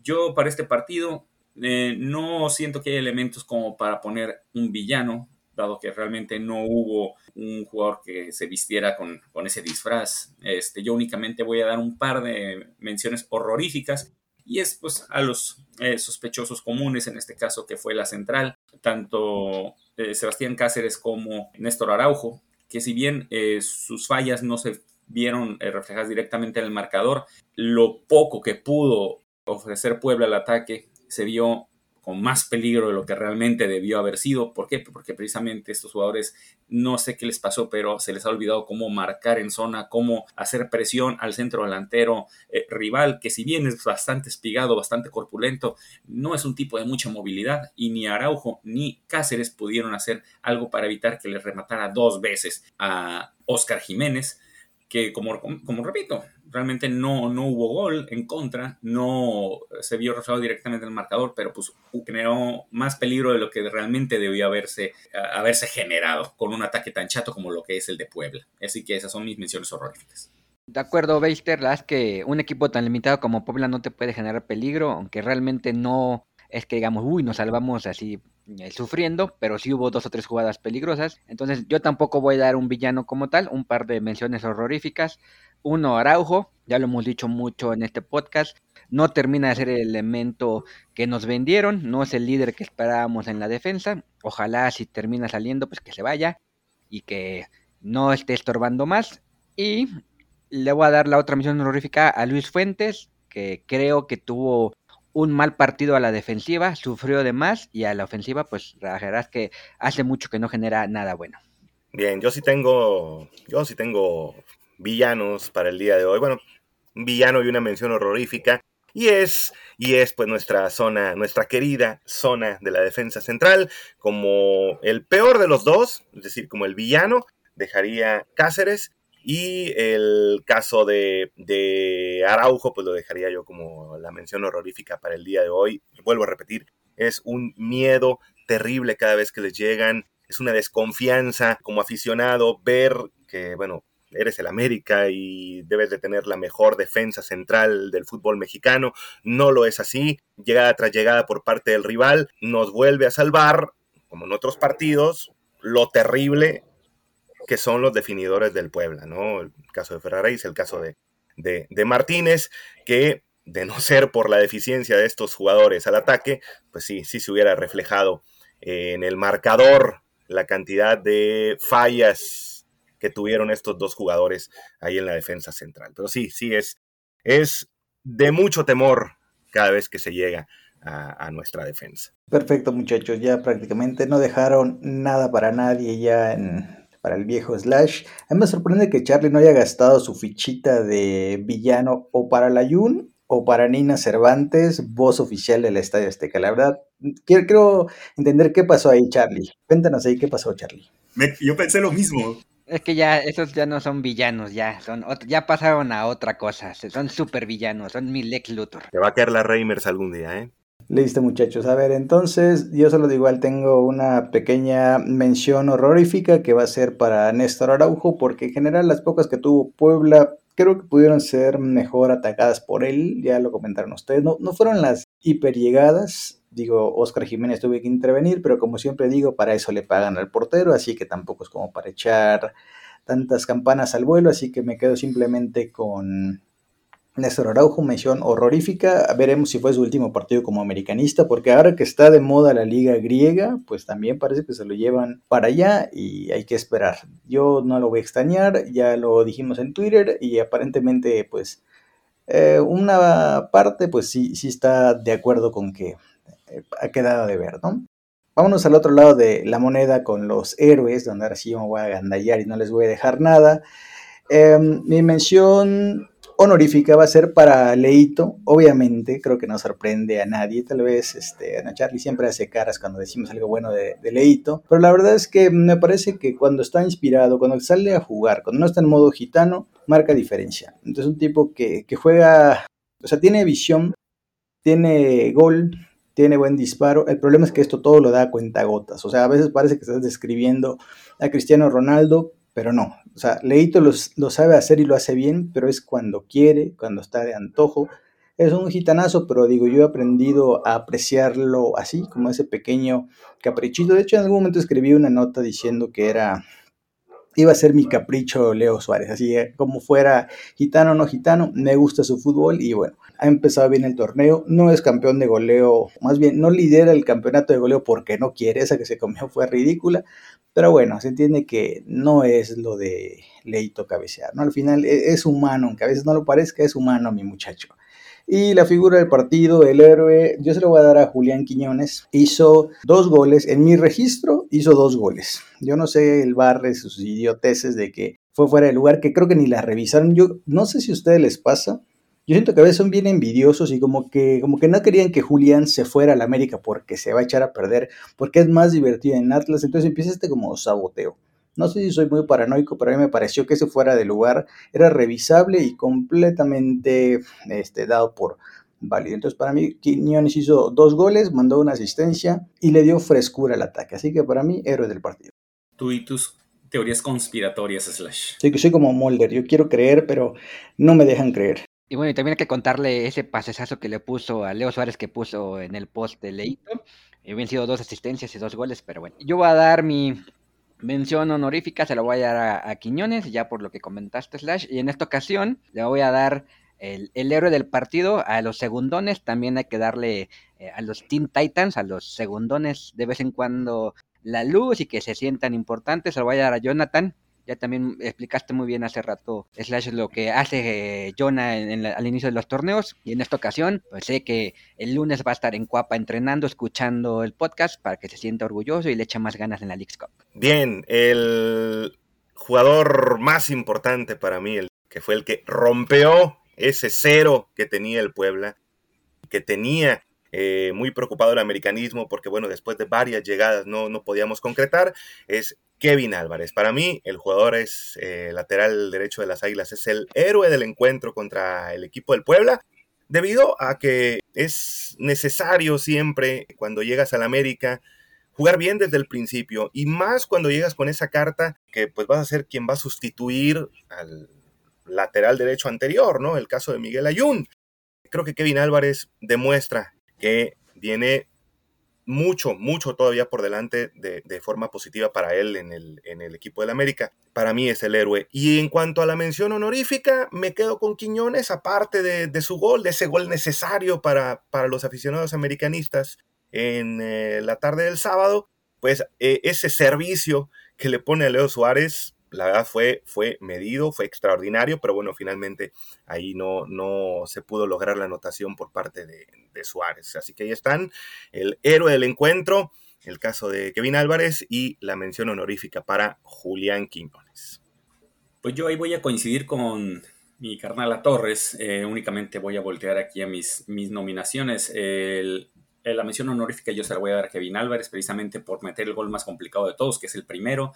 Yo para este partido eh, no siento que hay elementos como para poner un villano. dado que realmente no hubo un jugador que se vistiera con, ese disfraz. Este, yo únicamente voy a dar un par de menciones horroríficas y es pues a los eh, sospechosos comunes, en este caso que fue la central, tanto eh, Sebastián Cáceres como Néstor Araujo, que si bien eh, sus fallas no se vieron reflejadas directamente en el marcador, lo poco que pudo ofrecer Puebla al ataque se vio con más peligro de lo que realmente debió haber sido. ¿Por qué? Porque precisamente estos jugadores, no sé qué les pasó, pero se les ha olvidado cómo marcar en zona, cómo hacer presión al centro delantero eh, rival, que si bien es bastante espigado, bastante corpulento, no es un tipo de mucha movilidad y ni Araujo ni Cáceres pudieron hacer algo para evitar que les rematara dos veces a Oscar Jiménez que como, como repito, realmente no, no hubo gol en contra, no se vio reflejado directamente en el marcador, pero pues generó más peligro de lo que realmente debió haberse, haberse generado con un ataque tan chato como lo que es el de Puebla. Así que esas son mis menciones horroríficas. De acuerdo, Beister, la es que un equipo tan limitado como Puebla no te puede generar peligro, aunque realmente no es que digamos, uy, nos salvamos así eh, sufriendo, pero sí hubo dos o tres jugadas peligrosas. Entonces yo tampoco voy a dar un villano como tal, un par de menciones horroríficas. Uno, Araujo, ya lo hemos dicho mucho en este podcast, no termina de ser el elemento que nos vendieron, no es el líder que esperábamos en la defensa. Ojalá si termina saliendo, pues que se vaya y que no esté estorbando más. Y le voy a dar la otra mención horrorífica a Luis Fuentes, que creo que tuvo un mal partido a la defensiva, sufrió de más y a la ofensiva, pues verás que hace mucho que no genera nada bueno. Bien, yo sí tengo, yo sí tengo villanos para el día de hoy. Bueno, un villano y una mención horrorífica. Y es, y es pues nuestra zona, nuestra querida zona de la defensa central, como el peor de los dos, es decir, como el villano, dejaría Cáceres y el caso de, Araujo, pues lo dejaría yo como la mención horrorífica para el día de hoy. Vuelvo a repetir, es un miedo terrible cada vez que les llegan, es una desconfianza como aficionado ver que, bueno, eres el América y debes de tener la mejor defensa central del fútbol mexicano. No lo es así. Llegada tras llegada por parte del rival nos vuelve a salvar, como en otros partidos, lo terrible que son los definidores del Puebla, ¿no? El caso de Ferraréis, el caso de, de, Martínez, que de no ser por la deficiencia de estos jugadores al ataque, pues sí, sí se hubiera reflejado en el marcador la cantidad de fallas que tuvieron estos dos jugadores ahí en la defensa central. Pero sí, sí, es, es de mucho temor cada vez que se llega a, a, nuestra defensa. Perfecto, muchachos, ya prácticamente no dejaron nada para nadie ya en, para el viejo Slash. A mí me sorprende que Charlie no haya gastado su fichita de villano o para la Yun o para Nina Cervantes, voz oficial del Estadio Azteca. La verdad, quiero, entender qué pasó ahí, Charlie. Cuéntanos ahí qué pasó, Charlie. yo pensé lo mismo. Es que ya, esos ya no son villanos, ya, son, ya pasaron a otra cosa, son super villanos, son mi Lex Luthor. Te va a caer la Reimers algún día, ¿eh? Listo muchachos, a ver, entonces yo solo de igual tengo una pequeña mención horrorífica que va a ser para Néstor Araujo, porque en general las pocas que tuvo Puebla creo que pudieron ser mejor atacadas por él, ya lo comentaron ustedes, no, no fueron las hiper llegadas, digo, Oscar Jiménez tuve que intervenir, pero como siempre digo, para eso le pagan al portero, así que tampoco es como para echar tantas campanas al vuelo, así que me quedo simplemente con Néstor Araujo, mención horrorífica. Veremos si fue su último partido como americanista, porque ahora que está de moda la liga griega, pues también parece que se lo llevan para allá y hay que esperar. Yo no lo voy a extrañar, ya lo dijimos en Twitter y aparentemente pues eh, una parte pues sí, sí está de acuerdo con que eh, ha quedado de ver, ¿no? Vámonos al otro lado de la moneda con los héroes, donde ahora sí yo me voy a gandallar y no les voy a dejar nada. Em, mi mención honorífica va a ser para Leito, obviamente, creo que no sorprende a nadie, tal vez este, Ana Charlie siempre hace caras cuando decimos algo bueno de, Leito, pero la verdad es que me parece que cuando está inspirado, cuando sale a jugar, cuando no está en modo gitano, marca diferencia. Entonces un tipo que, que juega, o sea, tiene visión, tiene gol, tiene buen disparo. El problema es que esto todo lo da a cuenta gotas. O sea, a veces parece que estás describiendo a Cristiano Ronaldo, pero no. O sea, Leito lo sabe hacer y lo hace bien, pero es cuando quiere, cuando está de antojo. es un gitanazo, pero digo, yo he aprendido a apreciarlo así, como ese pequeño caprichito. De hecho, en algún momento escribí una nota diciendo que era iba a ser mi capricho Leo Suárez, así como fuera gitano o no gitano, me gusta su fútbol y bueno, ha empezado bien el torneo, no es campeón de goleo, más bien no lidera el campeonato de goleo porque no quiere, esa que se comió fue ridícula, pero bueno, se entiende que no es lo de Leito cabecear, ¿no? Al final e, es humano, aunque a veces no lo parezca, es humano mi muchacho. Y la figura del partido, el héroe, yo se lo voy a dar a Julián Quiñones. Hizo dos goles. En mi registro hizo dos goles. Yo no sé el barre, sus idioteces de que fue fuera de lugar, que creo que ni la revisaron. Yo no sé si a ustedes les pasa. Yo siento que a veces son bien envidiosos y como que, como que no querían que Julián se fuera a la América porque se va a echar a perder, porque es más divertido en Atlas. Entonces empieza este como saboteo. No sé si soy muy paranoico, pero a mí me pareció que ese fuera de lugar era revisable y completamente este, dado por válido. Entonces, para mí, Quiñones hizo dos goles, mandó una asistencia y le dio frescura al ataque. Así que para mí, héroe del partido. Tú y tus teorías conspiratorias, Slash. Sí, que soy como Mulder. Yo quiero creer, pero no me dejan creer. Y bueno, y también hay que contarle ese pasesazo que le puso a Leo Suárez que puso en el post de Leito. Habían sido dos asistencias y dos goles, pero bueno. Yo voy a dar mi Mención honorífica se la voy a dar a, Quiñones, ya por lo que comentaste, Slash. Y en esta ocasión le voy a dar el, héroe del partido a los segundones. También hay que darle eh, a los Teen Titans, a los segundones de vez en cuando la luz y que se sientan importantes. Se lo voy a dar a Jonathan, ya también explicaste muy bien hace rato, Slash, lo que hace eh, Jonah al inicio de los torneos. Y en esta ocasión, pues sé que el lunes va a estar en Cuapa entrenando, escuchando el podcast para que se sienta orgulloso y le eche más ganas en la League Cup. Bien, el jugador más importante para mí, el que fue el que rompeó ese cero que tenía el Puebla, que tenía eh, muy preocupado el americanismo porque, bueno, después de varias llegadas no, no podíamos concretar, es Kevin Álvarez. Para mí, el jugador es eh, lateral derecho de las Águilas, es el héroe del encuentro contra el equipo del Puebla, debido a que es necesario siempre, cuando llegas al América, jugar bien desde el principio, y más cuando llegas con esa carta que pues vas a ser quien va a sustituir al lateral derecho anterior, ¿no? El caso de Miguel Ayun. Creo que Kevin Álvarez demuestra que viene mucho, mucho todavía por delante de, forma positiva para él en el, en el equipo del América. Para mí es el héroe. Y en cuanto a la mención honorífica, me quedo con Quiñones, aparte de, su gol, de ese gol necesario para, para los aficionados americanistas en eh, la tarde del sábado, pues eh, ese servicio que le pone a Leo Suárez la verdad fue, fue medido, fue extraordinario, pero bueno, finalmente ahí no, no se pudo lograr la anotación por parte de, Suárez. Así que ahí están, el héroe del encuentro, el caso de Kevin Álvarez y la mención honorífica para Julián Quiñones. Pues yo ahí voy a coincidir con mi carnal Torres, eh, únicamente voy a voltear aquí a mis, mis nominaciones. la mención honorífica yo se la voy a dar a Kevin Álvarez, precisamente por meter el gol más complicado de todos, que es el primero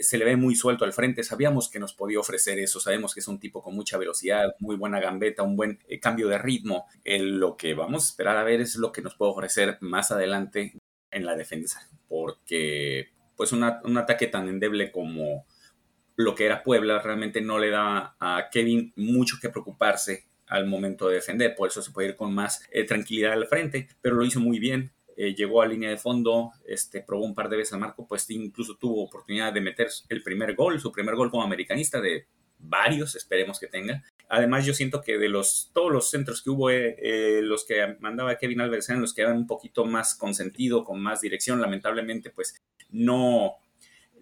se le ve muy suelto al frente. Sabíamos que nos podía ofrecer eso. Sabemos que es un tipo con mucha velocidad, muy buena gambeta, un buen eh, cambio de ritmo. lo que vamos a esperar a ver es lo que nos puede ofrecer más adelante en la defensa. Porque, pues, un ataque tan endeble como lo que era Puebla realmente no le da a Kevin mucho que preocuparse al momento de defender. Por eso se puede ir con más eh, tranquilidad al frente. Pero lo hizo muy bien eh, llegó a línea de fondo, este, probó un par de veces al marco, pues incluso tuvo oportunidad de meter el primer gol, su primer gol como americanista de varios, esperemos que tenga. Además, yo siento que de los todos los centros que hubo, eh, eh, los que mandaba Kevin Alvarez eran los que eran un poquito más consentido, con más dirección. Lamentablemente, pues no,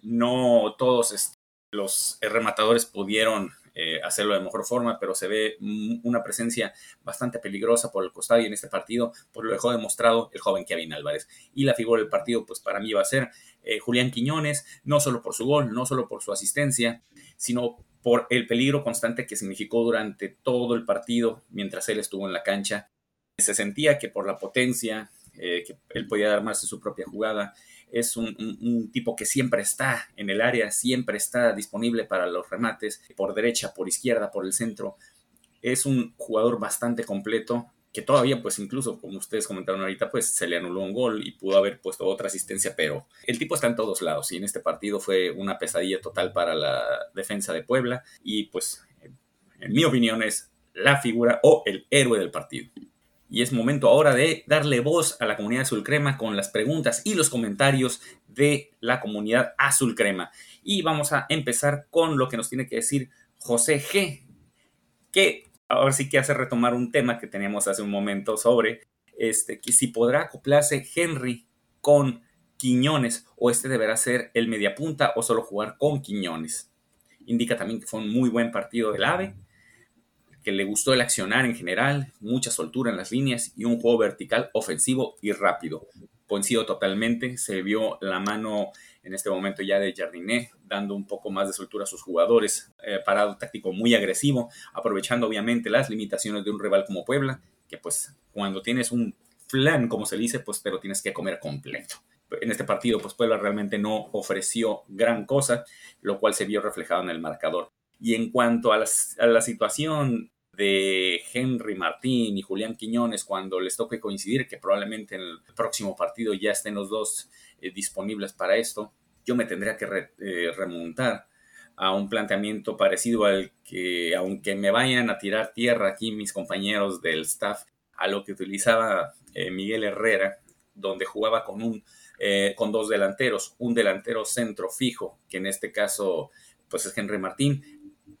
no todos este, los rematadores pudieron eh, hacerlo de mejor forma, pero se ve una presencia bastante peligrosa por el costado y en este partido, por lo dejó demostrado el joven Kevin Álvarez. Y la figura del partido, pues para mí va a ser eh, Julián Quiñones, no solo por su gol, no solo por su asistencia, sino por el peligro constante que significó durante todo el partido mientras él estuvo en la cancha. Se sentía que por la potencia, eh, que él podía de su propia jugada, es un, tipo que siempre está en el área, siempre está disponible para los remates, por derecha, por izquierda, por el centro. Es un jugador bastante completo, que todavía, pues incluso, como ustedes comentaron ahorita, pues se le anuló un gol y pudo haber puesto otra asistencia, pero el tipo está en todos lados y en este partido fue una pesadilla total para la defensa de Puebla y pues, en mi opinión, es la figura o el héroe del partido. Y es momento ahora de darle voz a la comunidad azul crema con las preguntas y los comentarios de la comunidad azul crema. Y vamos a empezar con lo que nos tiene que decir José G, que ahora sí que hace retomar un tema que teníamos hace un momento sobre este, que si podrá acoplarse Henry con Quiñones o este deberá ser el mediapunta o solo jugar con Quiñones. Indica también que fue un muy buen partido del AVE que le gustó el accionar en general, mucha soltura en las líneas y un juego vertical ofensivo y rápido. Coincido totalmente, se vio la mano en este momento ya de Jardiné, dando un poco más de soltura a sus jugadores, eh, parado táctico muy agresivo, aprovechando obviamente las limitaciones de un rival como Puebla, que pues cuando tienes un flan, como se dice, pues pero tienes que comer completo. En este partido, pues Puebla realmente no ofreció gran cosa, lo cual se vio reflejado en el marcador. Y en cuanto a, la situación de Henry Martín y Julián Quiñones cuando les toque coincidir, que probablemente en el próximo partido ya estén los dos eh, disponibles para esto, yo me tendría que eh, remontar a un planteamiento parecido al que, aunque me vayan a tirar tierra aquí mis compañeros del staff, a lo que utilizaba eh, Miguel Herrera, donde jugaba con un con dos delanteros, un delantero centro fijo, que en este caso pues es Henry Martín,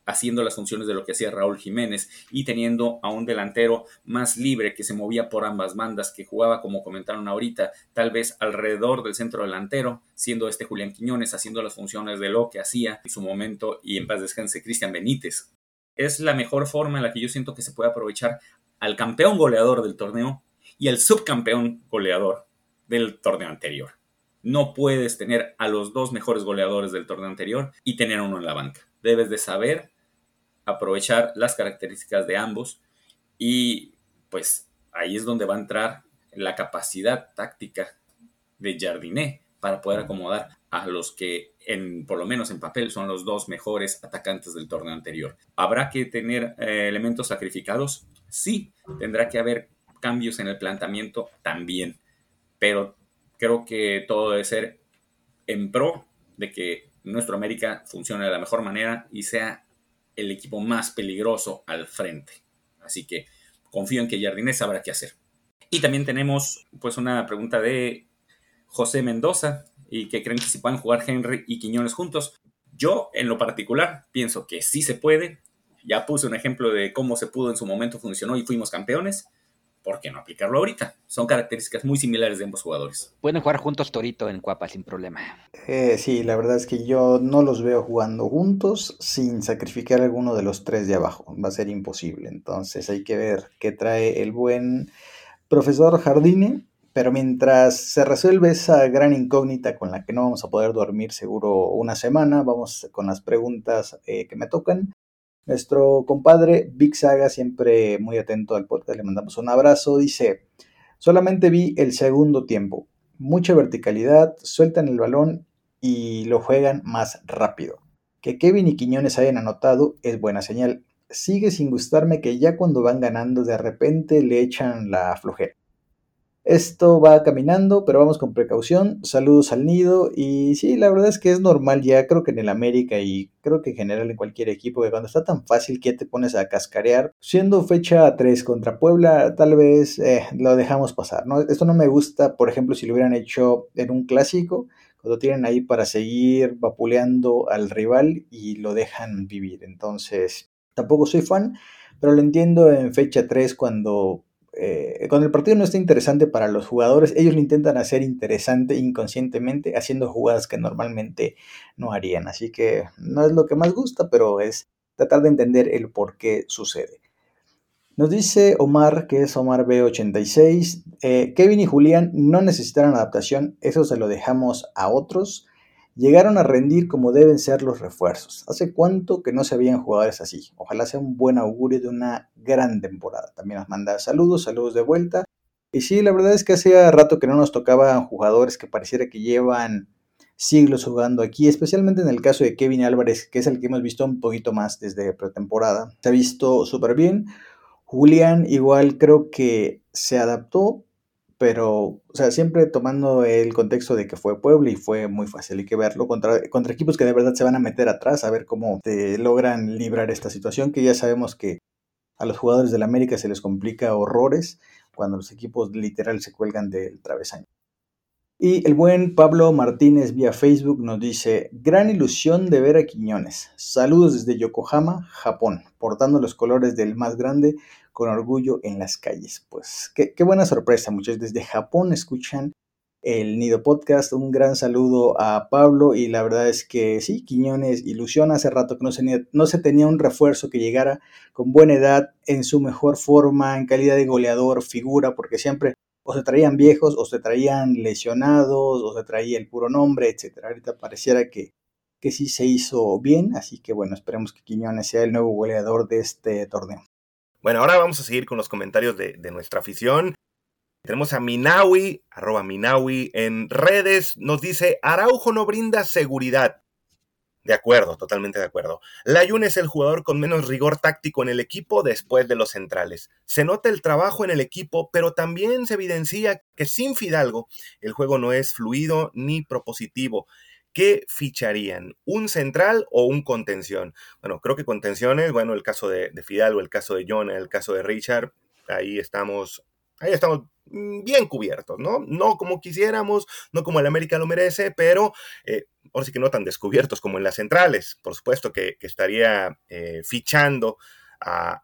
haciendo las funciones de lo que hacía Raúl Jiménez y teniendo a un delantero más libre que se movía por ambas bandas, que jugaba, como comentaron ahorita, tal vez alrededor del centro delantero, siendo este Julián Quiñones haciendo las funciones de lo que hacía en su momento y en paz descanse Cristian Benítez. Es la mejor forma en la que yo siento que se puede aprovechar al campeón goleador del torneo y al subcampeón goleador del torneo anterior. No puedes tener a los dos mejores goleadores del torneo anterior y tener uno en la banca. Debes de saber aprovechar las características de ambos y pues ahí es donde va a entrar la capacidad táctica de Jardiné para poder acomodar a los que en por lo menos en papel son los dos mejores atacantes del torneo anterior. ¿Habrá que tener eh, elementos sacrificados? Sí, tendrá que haber cambios en el planteamiento también, pero creo que todo debe ser en pro de que nuestro América funcione de la mejor manera y sea el equipo más peligroso al frente. Así que confío en que Jardines sabrá qué hacer. Y también tenemos pues una pregunta de José Mendoza y que creen que si pueden jugar Henry y Quiñones juntos. Yo en lo particular pienso que sí se puede. Ya puse un ejemplo de cómo se pudo en su momento, funcionó y fuimos campeones. ¿Por qué no aplicarlo ahorita? Son características muy similares de ambos jugadores. Pueden jugar juntos Torito en Cuapa sin problema. Eh, sí, la verdad es que yo no los veo jugando juntos sin sacrificar alguno de los tres de abajo. Va a ser imposible. Entonces hay que ver qué trae el buen profesor Jardine. Pero mientras se resuelve esa gran incógnita con la que no vamos a poder dormir seguro una semana, vamos con las preguntas eh, que me tocan. Nuestro compadre Big Saga, siempre muy atento al podcast, le mandamos un abrazo. Dice: Solamente vi el segundo tiempo. Mucha verticalidad, sueltan el balón y lo juegan más rápido. Que Kevin y Quiñones hayan anotado es buena señal. Sigue sin gustarme que ya cuando van ganando de repente le echan la flojera. Esto va caminando, pero vamos con precaución. Saludos al nido. Y sí, la verdad es que es normal ya, creo que en el América y creo que en general en cualquier equipo, que cuando está tan fácil que te pones a cascarear, siendo fecha 3 contra Puebla, tal vez eh, lo dejamos pasar. ¿no? Esto no me gusta, por ejemplo, si lo hubieran hecho en un clásico, cuando tienen ahí para seguir vapuleando al rival y lo dejan vivir. Entonces, tampoco soy fan, pero lo entiendo en fecha 3 cuando eh, cuando el partido no está interesante para los jugadores, ellos lo intentan hacer interesante inconscientemente, haciendo jugadas que normalmente no harían. Así que no es lo que más gusta, pero es tratar de entender el por qué sucede. Nos dice Omar, que es Omar B86, eh, Kevin y Julián no necesitaron adaptación, eso se lo dejamos a otros llegaron a rendir como deben ser los refuerzos. ¿Hace cuánto que no se habían jugadores así? Ojalá sea un buen augurio de una gran temporada. También nos manda saludos, saludos de vuelta. Y sí, la verdad es que hacía rato que no nos tocaban jugadores que pareciera que llevan siglos jugando aquí, especialmente en el caso de Kevin Álvarez, que es el que hemos visto un poquito más desde pretemporada. Se ha visto súper bien. Julián igual creo que se adaptó, pero, o sea, siempre tomando el contexto de que fue Puebla y fue muy fácil, hay que verlo contra, contra equipos que de verdad se van a meter atrás a ver cómo logran librar esta situación, que ya sabemos que a los jugadores del América se les complica horrores cuando los equipos literal se cuelgan del travesaño. Y el buen Pablo Martínez vía Facebook nos dice, gran ilusión de ver a Quiñones. Saludos desde Yokohama, Japón, portando los colores del más grande con orgullo en las calles. Pues qué, buena sorpresa, muchachos. Desde Japón escuchan el Nido Podcast. Un gran saludo a Pablo y la verdad es que sí, Quiñones ilusiona. Hace rato que no se, no se tenía un refuerzo que llegara con buena edad, en su mejor forma, en calidad de goleador, figura, porque siempre o se traían viejos, o se traían lesionados, o se traía el puro nombre, etcétera. Ahorita pareciera que, que sí se hizo bien, así que bueno, esperemos que Quiñones sea el nuevo goleador de este torneo. Bueno, ahora vamos a seguir con los comentarios de, nuestra afición. Tenemos a Minawi, arroba Minawi en redes, nos dice, Araujo no brinda seguridad. De acuerdo, totalmente de acuerdo. Layun es el jugador con menos rigor táctico en el equipo después de los centrales. Se nota el trabajo en el equipo, pero también se evidencia que sin Fidalgo el juego no es fluido ni propositivo. ¿Qué ficharían? ¿Un central o un contención? Bueno, creo que contenciones, bueno, el caso de, Fidalgo, el caso de John, el caso de Richard, ahí estamos, ahí estamos mm, bien cubiertos, ¿no? No como quisiéramos, no como el América lo merece, pero eh, ahora sí que no tan descubiertos como en las centrales. Por supuesto que, estaría eh, fichando a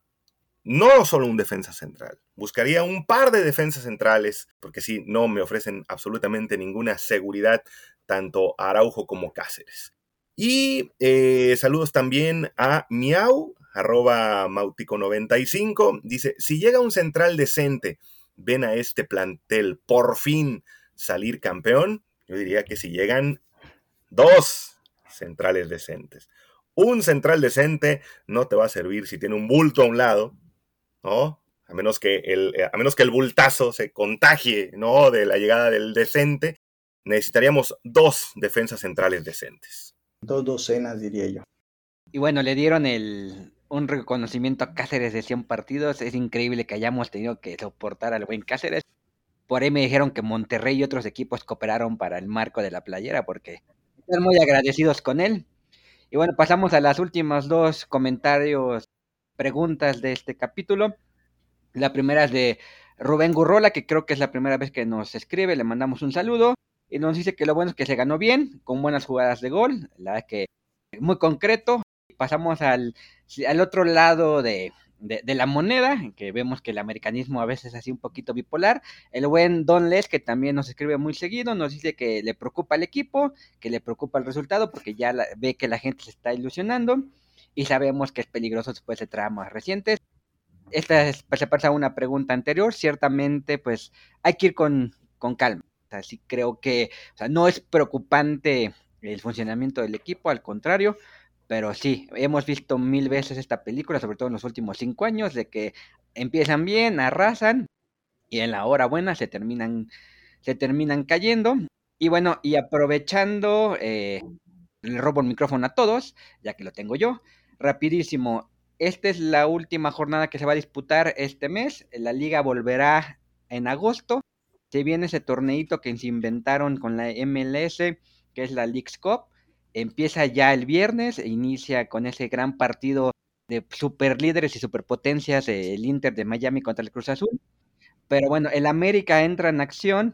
no solo un defensa central, buscaría un par de defensas centrales, porque sí, no me ofrecen absolutamente ninguna seguridad tanto Araujo como Cáceres. Y eh, saludos también a Miau, arroba Mautico95. Dice, si llega un central decente, ven a este plantel por fin salir campeón. Yo diría que si llegan dos centrales decentes. Un central decente no te va a servir si tiene un bulto a un lado, ¿no? A menos que el, a menos que el bultazo se contagie, ¿no? De la llegada del decente. Necesitaríamos dos defensas centrales decentes. Dos docenas, diría yo. Y bueno, le dieron el, un reconocimiento a Cáceres de 100 partidos. Es increíble que hayamos tenido que soportar al buen Cáceres. Por ahí me dijeron que Monterrey y otros equipos cooperaron para el marco de la playera porque están muy agradecidos con él. Y bueno, pasamos a las últimas dos comentarios, preguntas de este capítulo. La primera es de Rubén Gurrola, que creo que es la primera vez que nos escribe. Le mandamos un saludo y nos dice que lo bueno es que se ganó bien, con buenas jugadas de gol. La verdad que muy concreto. Pasamos al, al otro lado de, de, la moneda, que vemos que el americanismo a veces es así un poquito bipolar. El buen Don Les, que también nos escribe muy seguido, nos dice que le preocupa el equipo, que le preocupa el resultado, porque ya ve que la gente se está ilusionando y sabemos que es peligroso después de tramos recientes. Esta es, pues, se pasa una pregunta anterior, ciertamente pues hay que ir con, con calma. Así creo que sea, no es preocupante el funcionamiento del equipo, al contrario, pero sí, hemos visto mil veces esta película, sobre todo en los últimos cinco años, de que empiezan bien, arrasan y en la hora buena se terminan, se terminan cayendo. Y bueno, y aprovechando, eh, le robo el micrófono a todos, ya que lo tengo yo. Rapidísimo, esta es la última jornada que se va a disputar este mes. La liga volverá en agosto. Se viene ese torneito que se inventaron con la MLS, que es la Leagues Cup empieza ya el viernes e inicia con ese gran partido de superlíderes y superpotencias, el Inter de Miami contra el Cruz Azul. Pero bueno, el América entra en acción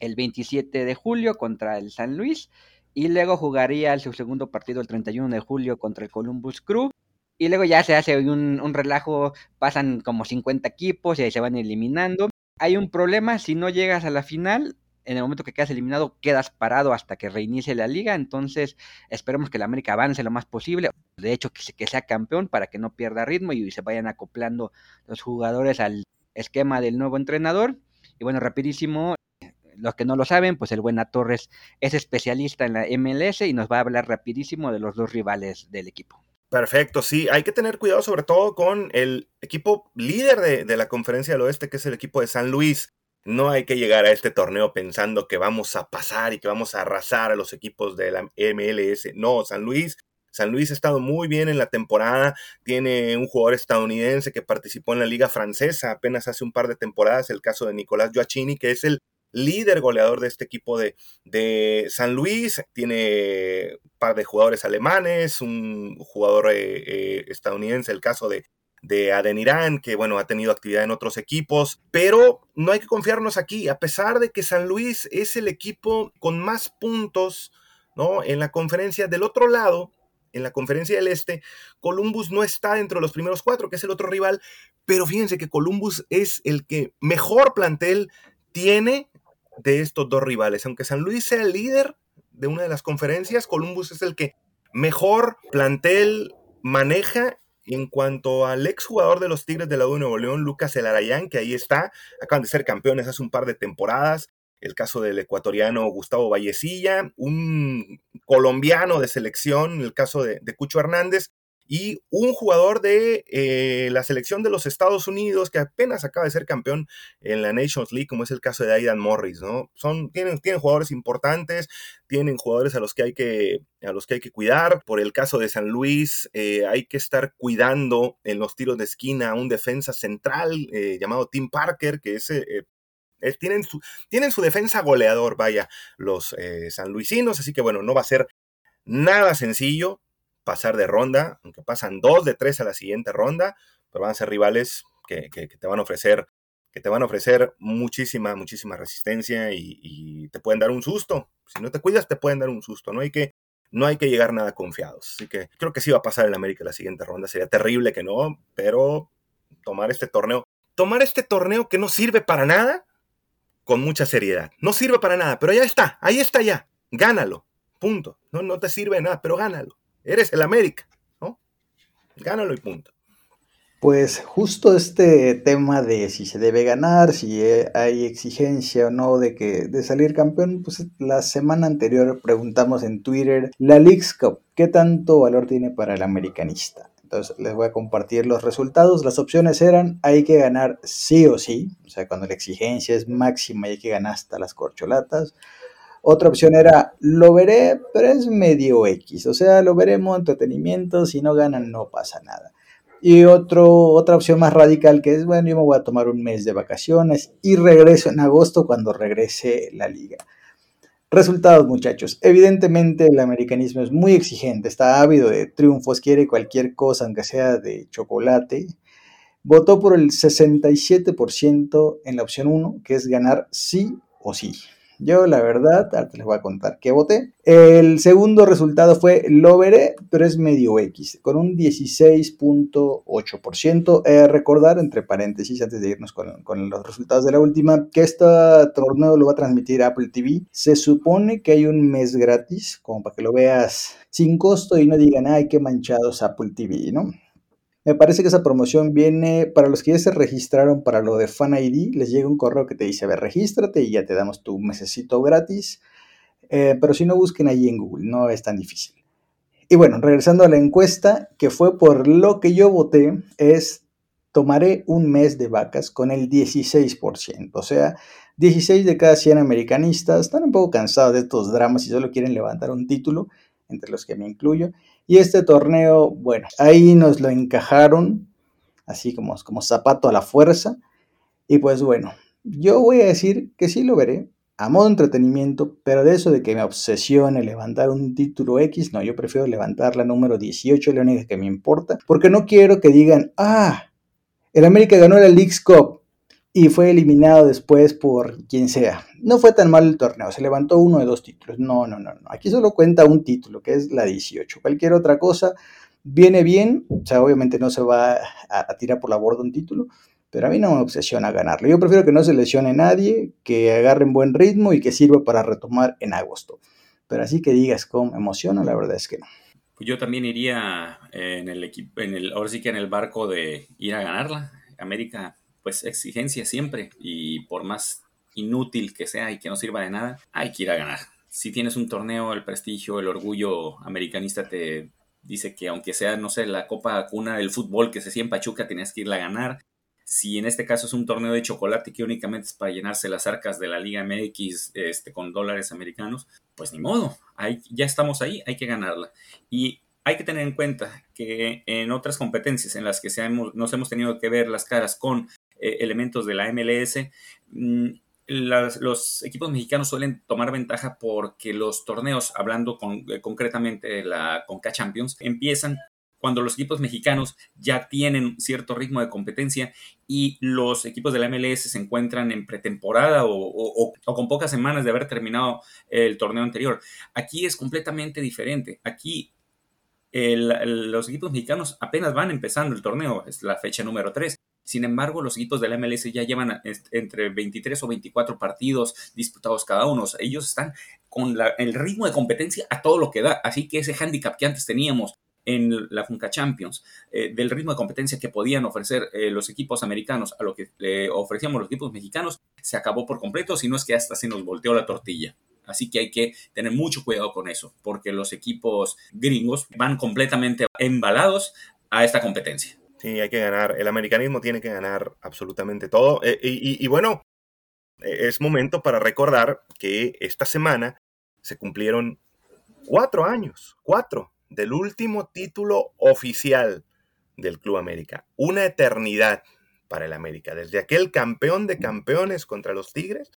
el 27 de julio contra el San Luis y luego jugaría su segundo partido el 31 de julio contra el Columbus Crew. Y luego ya se hace un, un relajo, pasan como 50 equipos y ahí se van eliminando. Hay un problema, si no llegas a la final, en el momento que quedas eliminado, quedas parado hasta que reinicie la liga. Entonces, esperemos que el América avance lo más posible. De hecho, que, que sea campeón para que no pierda ritmo y se vayan acoplando los jugadores al esquema del nuevo entrenador. Y bueno, rapidísimo, los que no lo saben, pues el Buena Torres es especialista en la MLS y nos va a hablar rapidísimo de los dos rivales del equipo. Perfecto, sí, hay que tener cuidado sobre todo con el equipo líder de, de la conferencia del oeste, que es el equipo de San Luis. No hay que llegar a este torneo pensando que vamos a pasar y que vamos a arrasar a los equipos de la MLS. No, San Luis San Luis ha estado muy bien en la temporada, tiene un jugador estadounidense que participó en la liga francesa apenas hace un par de temporadas, el caso de Nicolás Joachini, que es el líder goleador de este equipo de, de San Luis, tiene un par de jugadores alemanes, un jugador eh, eh, estadounidense, el caso de de Adenirán, que bueno, ha tenido actividad en otros equipos, pero no hay que confiarnos aquí, a pesar de que San Luis es el equipo con más puntos, ¿no? En la conferencia del otro lado, en la conferencia del Este, Columbus no está dentro de los primeros cuatro, que es el otro rival, pero fíjense que Columbus es el que mejor plantel tiene de estos dos rivales. Aunque San Luis sea el líder de una de las conferencias, Columbus es el que mejor plantel maneja en cuanto al exjugador de los Tigres de la U de Nuevo León, Lucas Elarayán, que ahí está, acaban de ser campeones hace un par de temporadas, el caso del ecuatoriano Gustavo Vallecilla, un colombiano de selección, el caso de, Cucho Hernández, y un jugador de eh, la selección de los Estados Unidos que apenas acaba de ser campeón en la Nations League, como es el caso de Aidan Morris, ¿no? Son, tienen, tienen jugadores importantes, tienen jugadores a los que hay que, a los que, hay que cuidar. Por el caso de San Luis, eh, hay que estar cuidando en los tiros de esquina a un defensa central eh, llamado Tim Parker, que es tienen, su, tienen su defensa goleador, vaya, los sanluisinos, así que bueno, no va a ser nada sencillo pasar de ronda, aunque pasan dos de tres a la siguiente ronda, pero van a ser rivales que, te van a ofrecer que te van a ofrecer muchísima, muchísima resistencia y, y, te pueden dar un susto. Si no te cuidas, te pueden dar un susto. No hay que, no hay que llegar nada confiados. Así que creo que sí va a pasar en América la siguiente ronda. Sería terrible que no, pero tomar este torneo, tomar este torneo que no sirve para nada, con mucha seriedad. No sirve para nada, pero ya está, ahí está ya. Gánalo, punto. No, no te sirve de nada, pero gánalo. Eres el América, ¿no? Gánalo y punto. Pues justo este tema de si se debe ganar, si hay exigencia o no de que de salir campeón, pues la semana anterior preguntamos en Twitter la Leagues Cup, ¿qué tanto valor tiene para el americanista? Entonces les voy a compartir los resultados. Las opciones eran hay que ganar sí o sí, o sea, cuando la exigencia es máxima y hay que ganar hasta las corcholatas. Otra opción era lo veré, pero es medio X, o sea, lo veremos entretenimiento, si no ganan no pasa nada. Y otro, otra opción más radical que es, bueno, yo me voy a tomar un mes de vacaciones y regreso en agosto cuando regrese la liga. Resultados, muchachos. Evidentemente el americanismo es muy exigente, está ávido de triunfos, quiere cualquier cosa, aunque sea de chocolate. Votó por el 67% en la opción 1, que es ganar sí o sí. Yo, la verdad, ahora les voy a contar qué voté. El segundo resultado fue lo veré, pero es medio X, con un 16.8%. Eh, recordar, entre paréntesis, antes de irnos con, con, los resultados de la última, que este torneo lo va a transmitir Apple TV. Se supone que hay un mes gratis, como para que lo veas sin costo y no digan, ay, qué manchados Apple TV, ¿no? Me parece que esa promoción viene para los que ya se registraron para lo de Fan ID. Les llega un correo que te dice, a ver, regístrate y ya te damos tu mesecito gratis. Eh, pero si no, busquen ahí en Google, no es tan difícil. Y bueno, regresando a la encuesta, que fue por lo que yo voté, es tomaré un mes de vacas con el 16%. O sea, 16 de cada 100 americanistas están un poco cansados de estos dramas y solo quieren levantar un título, entre los que me incluyo. Y este torneo, bueno, ahí nos lo encajaron, así como, como zapato a la fuerza. Y pues bueno, yo voy a decir que sí lo veré, a modo de entretenimiento, pero de eso de que me obsesione levantar un título X, no, yo prefiero levantar la número 18, la única que me importa, porque no quiero que digan, ah, el América ganó la League's Cup, y fue eliminado después por quien sea. No fue tan mal el torneo, se levantó uno de dos títulos. No, no, no, no. Aquí solo cuenta un título, que es la 18. Cualquier otra cosa viene bien, o sea, obviamente no se va a, tirar por la borda un título, pero a mí no me obsesiona ganarlo. Yo prefiero que no se lesione nadie, que agarren buen ritmo y que sirva para retomar en agosto. Pero así que digas cómo emociona, la verdad es que no. Pues yo también iría en el equipo, en el, ahora sí que en el barco de ir a ganarla. América pues exigencia siempre y por más inútil que sea y que no sirva de nada, hay que ir a ganar. Si tienes un torneo, el prestigio, el orgullo americanista te dice que aunque sea, no sé, la copa cuna del fútbol que se hacía en Pachuca, tenías que irla a ganar. Si en este caso es un torneo de chocolate que únicamente es para llenarse las arcas de la Liga MX este, con dólares americanos, pues ni modo, hay, ya estamos ahí, hay que ganarla. Y hay que tener en cuenta que en otras competencias en las que nos hemos tenido que ver las caras con eh, elementos de la MLS, mm, los equipos mexicanos suelen tomar ventaja porque los torneos, hablando eh, concretamente de la Conca Champions, empiezan cuando los equipos mexicanos ya tienen cierto ritmo de competencia y los equipos de la MLS se encuentran en pretemporada o, con pocas semanas de haber terminado el torneo anterior. Aquí es completamente diferente. Aquí los equipos mexicanos apenas van empezando el torneo, es la fecha número 3. Sin embargo, los equipos de la MLS ya llevan entre 23 o 24 partidos disputados cada uno. ellos están con el ritmo de competencia a todo lo que da. Así que ese handicap que antes teníamos en la Funca Champions, eh, del ritmo de competencia que podían ofrecer eh, los equipos americanos a lo que le ofrecíamos los equipos mexicanos, se acabó por completo, si no es que hasta se nos volteó la tortilla. Así que hay que tener mucho cuidado con eso, porque los equipos gringos van completamente embalados a esta competencia. Sí, hay que ganar. El americanismo tiene que ganar absolutamente todo. Eh, y, bueno, e, es momento para recordar que esta semana se cumplieron cuatro años, cuatro, del último título oficial del Club América. Una eternidad para el América. Desde aquel campeón de campeones contra los Tigres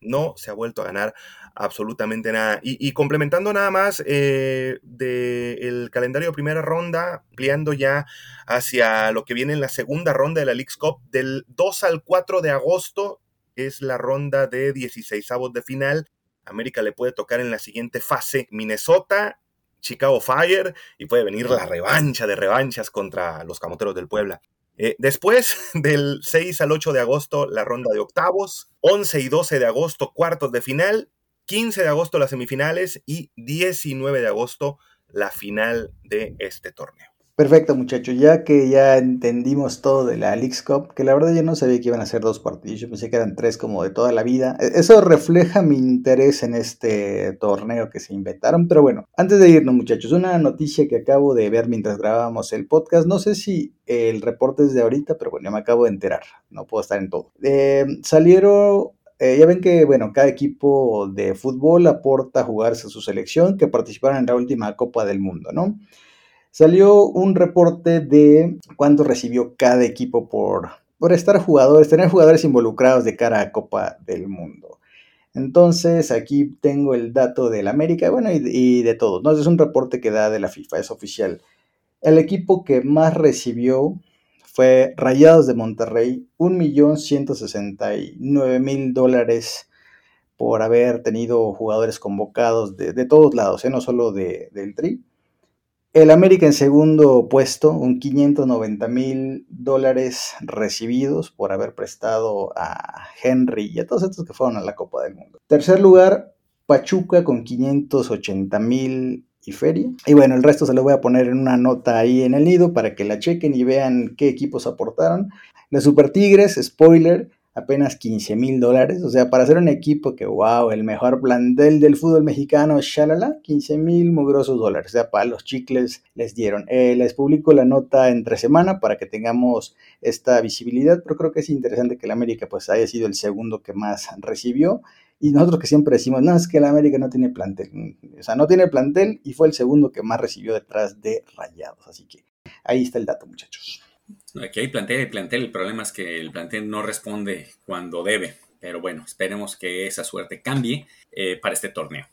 no se ha vuelto a ganar absolutamente nada. Y, complementando nada más eh, del calendario de primera ronda, ampliando ya hacia lo que viene en la segunda ronda de la League's Cup, del 2 al 4 de agosto es la ronda de 16 avos de final. América le puede tocar en la siguiente fase Minnesota, Chicago Fire y puede venir la revancha de revanchas contra los Camoteros del Puebla. Eh, después del 6 al 8 de agosto, la ronda de octavos, 11 y 12 de agosto, cuartos de final, 15 de agosto las semifinales y 19 de agosto la final de este torneo. Perfecto, muchachos. Ya que ya entendimos todo de la Leagues Cup, que la verdad yo no sabía que iban a ser dos partidos, yo pensé que eran tres como de toda la vida. E, eso refleja mi interés en este torneo que se inventaron. Pero bueno, antes de irnos, muchachos, una noticia que acabo de ver mientras grabábamos el podcast. No sé si el reporte es de ahorita, pero bueno, ya me acabo de enterar. No puedo estar en todo. Eh, salieron eh, ya ven que, bueno, cada equipo de fútbol aporta a jugarse a su selección que participaron en la última Copa del Mundo, ¿no? Salió un reporte de cuánto recibió cada equipo por, por estar jugadores, tener jugadores involucrados de cara a Copa del Mundo. Entonces aquí tengo el dato del América, bueno, y, de todo. ¿no? Es un reporte que da de la FIFA, es oficial. El equipo que más recibió fue Rayados de Monterrey, 1.169.000 dólares por haber tenido jugadores convocados de, todos lados, ¿eh? no solo de, del Tri. El América en segundo puesto, un 590 mil dólares recibidos por haber prestado a Henry y a todos estos que fueron a la Copa del Mundo. Tercer lugar, Pachuca con 580 mil y feria. Y bueno, el resto se lo voy a poner en una nota ahí en el nido para que la chequen y vean qué equipos aportaron. Los Super Tigres, spoiler, apenas 15 mil dólares. O sea, para hacer un equipo que, wow, el mejor plantel del fútbol mexicano, shalala, 15 mil mugrosos dólares. O sea, para los chicles les dieron. Eh, les publico la nota entre semana para que tengamos esta visibilidad, pero creo que es interesante que el América pues haya sido el segundo que más recibió. Y nosotros que siempre decimos, no, es que el América no tiene plantel. O sea, no tiene plantel y fue el segundo que más recibió detrás de Rayados. Así que ahí está el dato, muchachos. Aquí hay plantel y plantel. El problema es que el plantel no responde cuando debe. Pero bueno, esperemos que esa suerte cambie eh, para este torneo.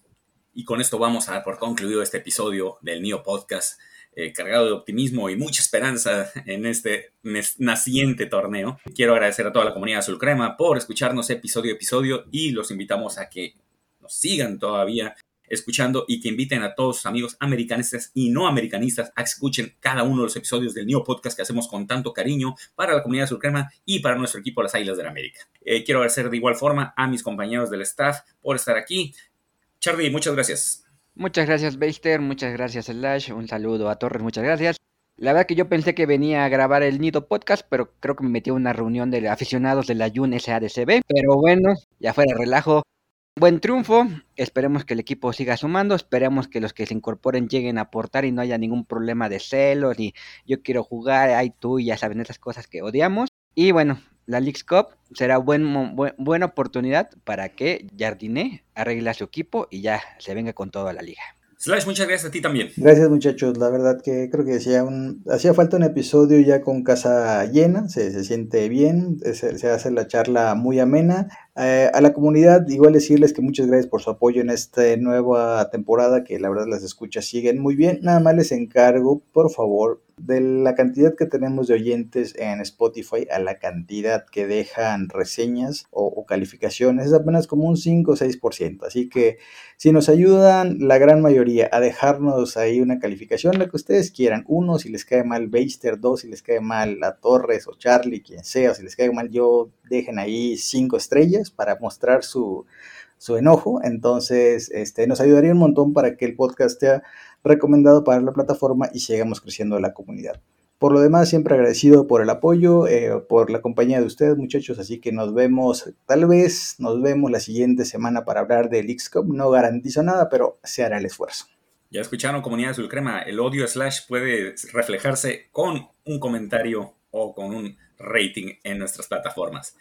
Y con esto vamos a dar por concluido este episodio del NIO Podcast, eh, cargado de optimismo y mucha esperanza en este naciente torneo. Quiero agradecer a toda la comunidad Azul Crema por escucharnos episodio a episodio y los invitamos a que nos sigan todavía escuchando y que inviten a todos sus amigos americanistas y no americanistas a que escuchen cada uno de los episodios del Neo Podcast que hacemos con tanto cariño para la comunidad surcrema y para nuestro equipo Las Águilas de la América. Eh, quiero agradecer de igual forma a mis compañeros del staff por estar aquí. Charlie, muchas gracias. Muchas gracias, Beister. Muchas gracias, Slash. Un saludo a Torres. Muchas gracias. La verdad que yo pensé que venía a grabar el Nido Podcast, pero creo que me metí a una reunión de aficionados de la Jun SADCB. Pero bueno, ya fuera relajo. Buen triunfo, esperemos que el equipo siga sumando, esperemos que los que se incorporen lleguen a aportar y no haya ningún problema de celos y yo quiero jugar, hay tú y ya saben esas cosas que odiamos. Y bueno, la Leagues Cup será buen, buena oportunidad para que Jardiné arregle a su equipo y ya se venga con todo a la liga. Slash, muchas gracias a ti también. Gracias muchachos, la verdad que creo que hacía, un, hacía falta un episodio ya con casa llena, se, siente bien, se, hace la charla muy amena. Eh, a la comunidad igual decirles que muchas gracias por su apoyo en esta nueva temporada, que la verdad las escuchas siguen muy bien. Nada más les encargo, por favor, de la cantidad que tenemos de oyentes en Spotify a la cantidad que dejan reseñas o, calificaciones es apenas como un 5 o 6%. Así que si nos ayudan la gran mayoría a dejarnos ahí una calificación, lo que ustedes quieran, uno si les cae mal Beister, dos si les cae mal la Torres o Charlie, quien sea, si les cae mal yo, dejen ahí cinco estrellas para mostrar su, su enojo. Entonces, este, nos ayudaría un montón para que el podcast sea recomendado para la plataforma y sigamos creciendo la comunidad. Por lo demás, siempre agradecido por el apoyo, eh, por la compañía de ustedes, muchachos. Así que nos vemos, tal vez nos vemos la siguiente semana para hablar del XCOM. No garantizo nada, pero se hará el esfuerzo. Ya escucharon, comunidad azul crema. El odio slash puede reflejarse con un comentario o con un rating en nuestras plataformas.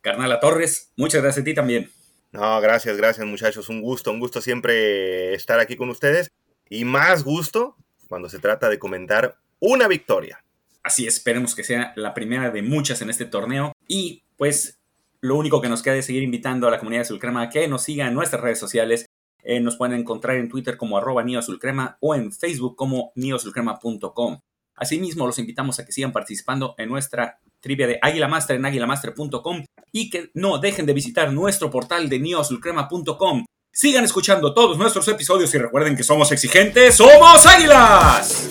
Carnala Torres, muchas gracias a ti también. No, gracias, gracias muchachos. Un gusto, un gusto siempre estar aquí con ustedes y más gusto cuando se trata de comentar una victoria. Así esperemos que sea la primera de muchas en este torneo y pues lo único que nos queda es seguir invitando a la comunidad de Azulcrema a que nos siga en nuestras redes sociales. Eh, nos pueden encontrar en Twitter como arroba Azulcrema o en Facebook como neoazulcrema.com. Asimismo, los invitamos a que sigan participando en nuestra trivia de Águila Master en águilamaster.com y que no dejen de visitar nuestro portal de neoazulcrema.com Sigan escuchando todos nuestros episodios y recuerden que somos exigentes, somos águilas.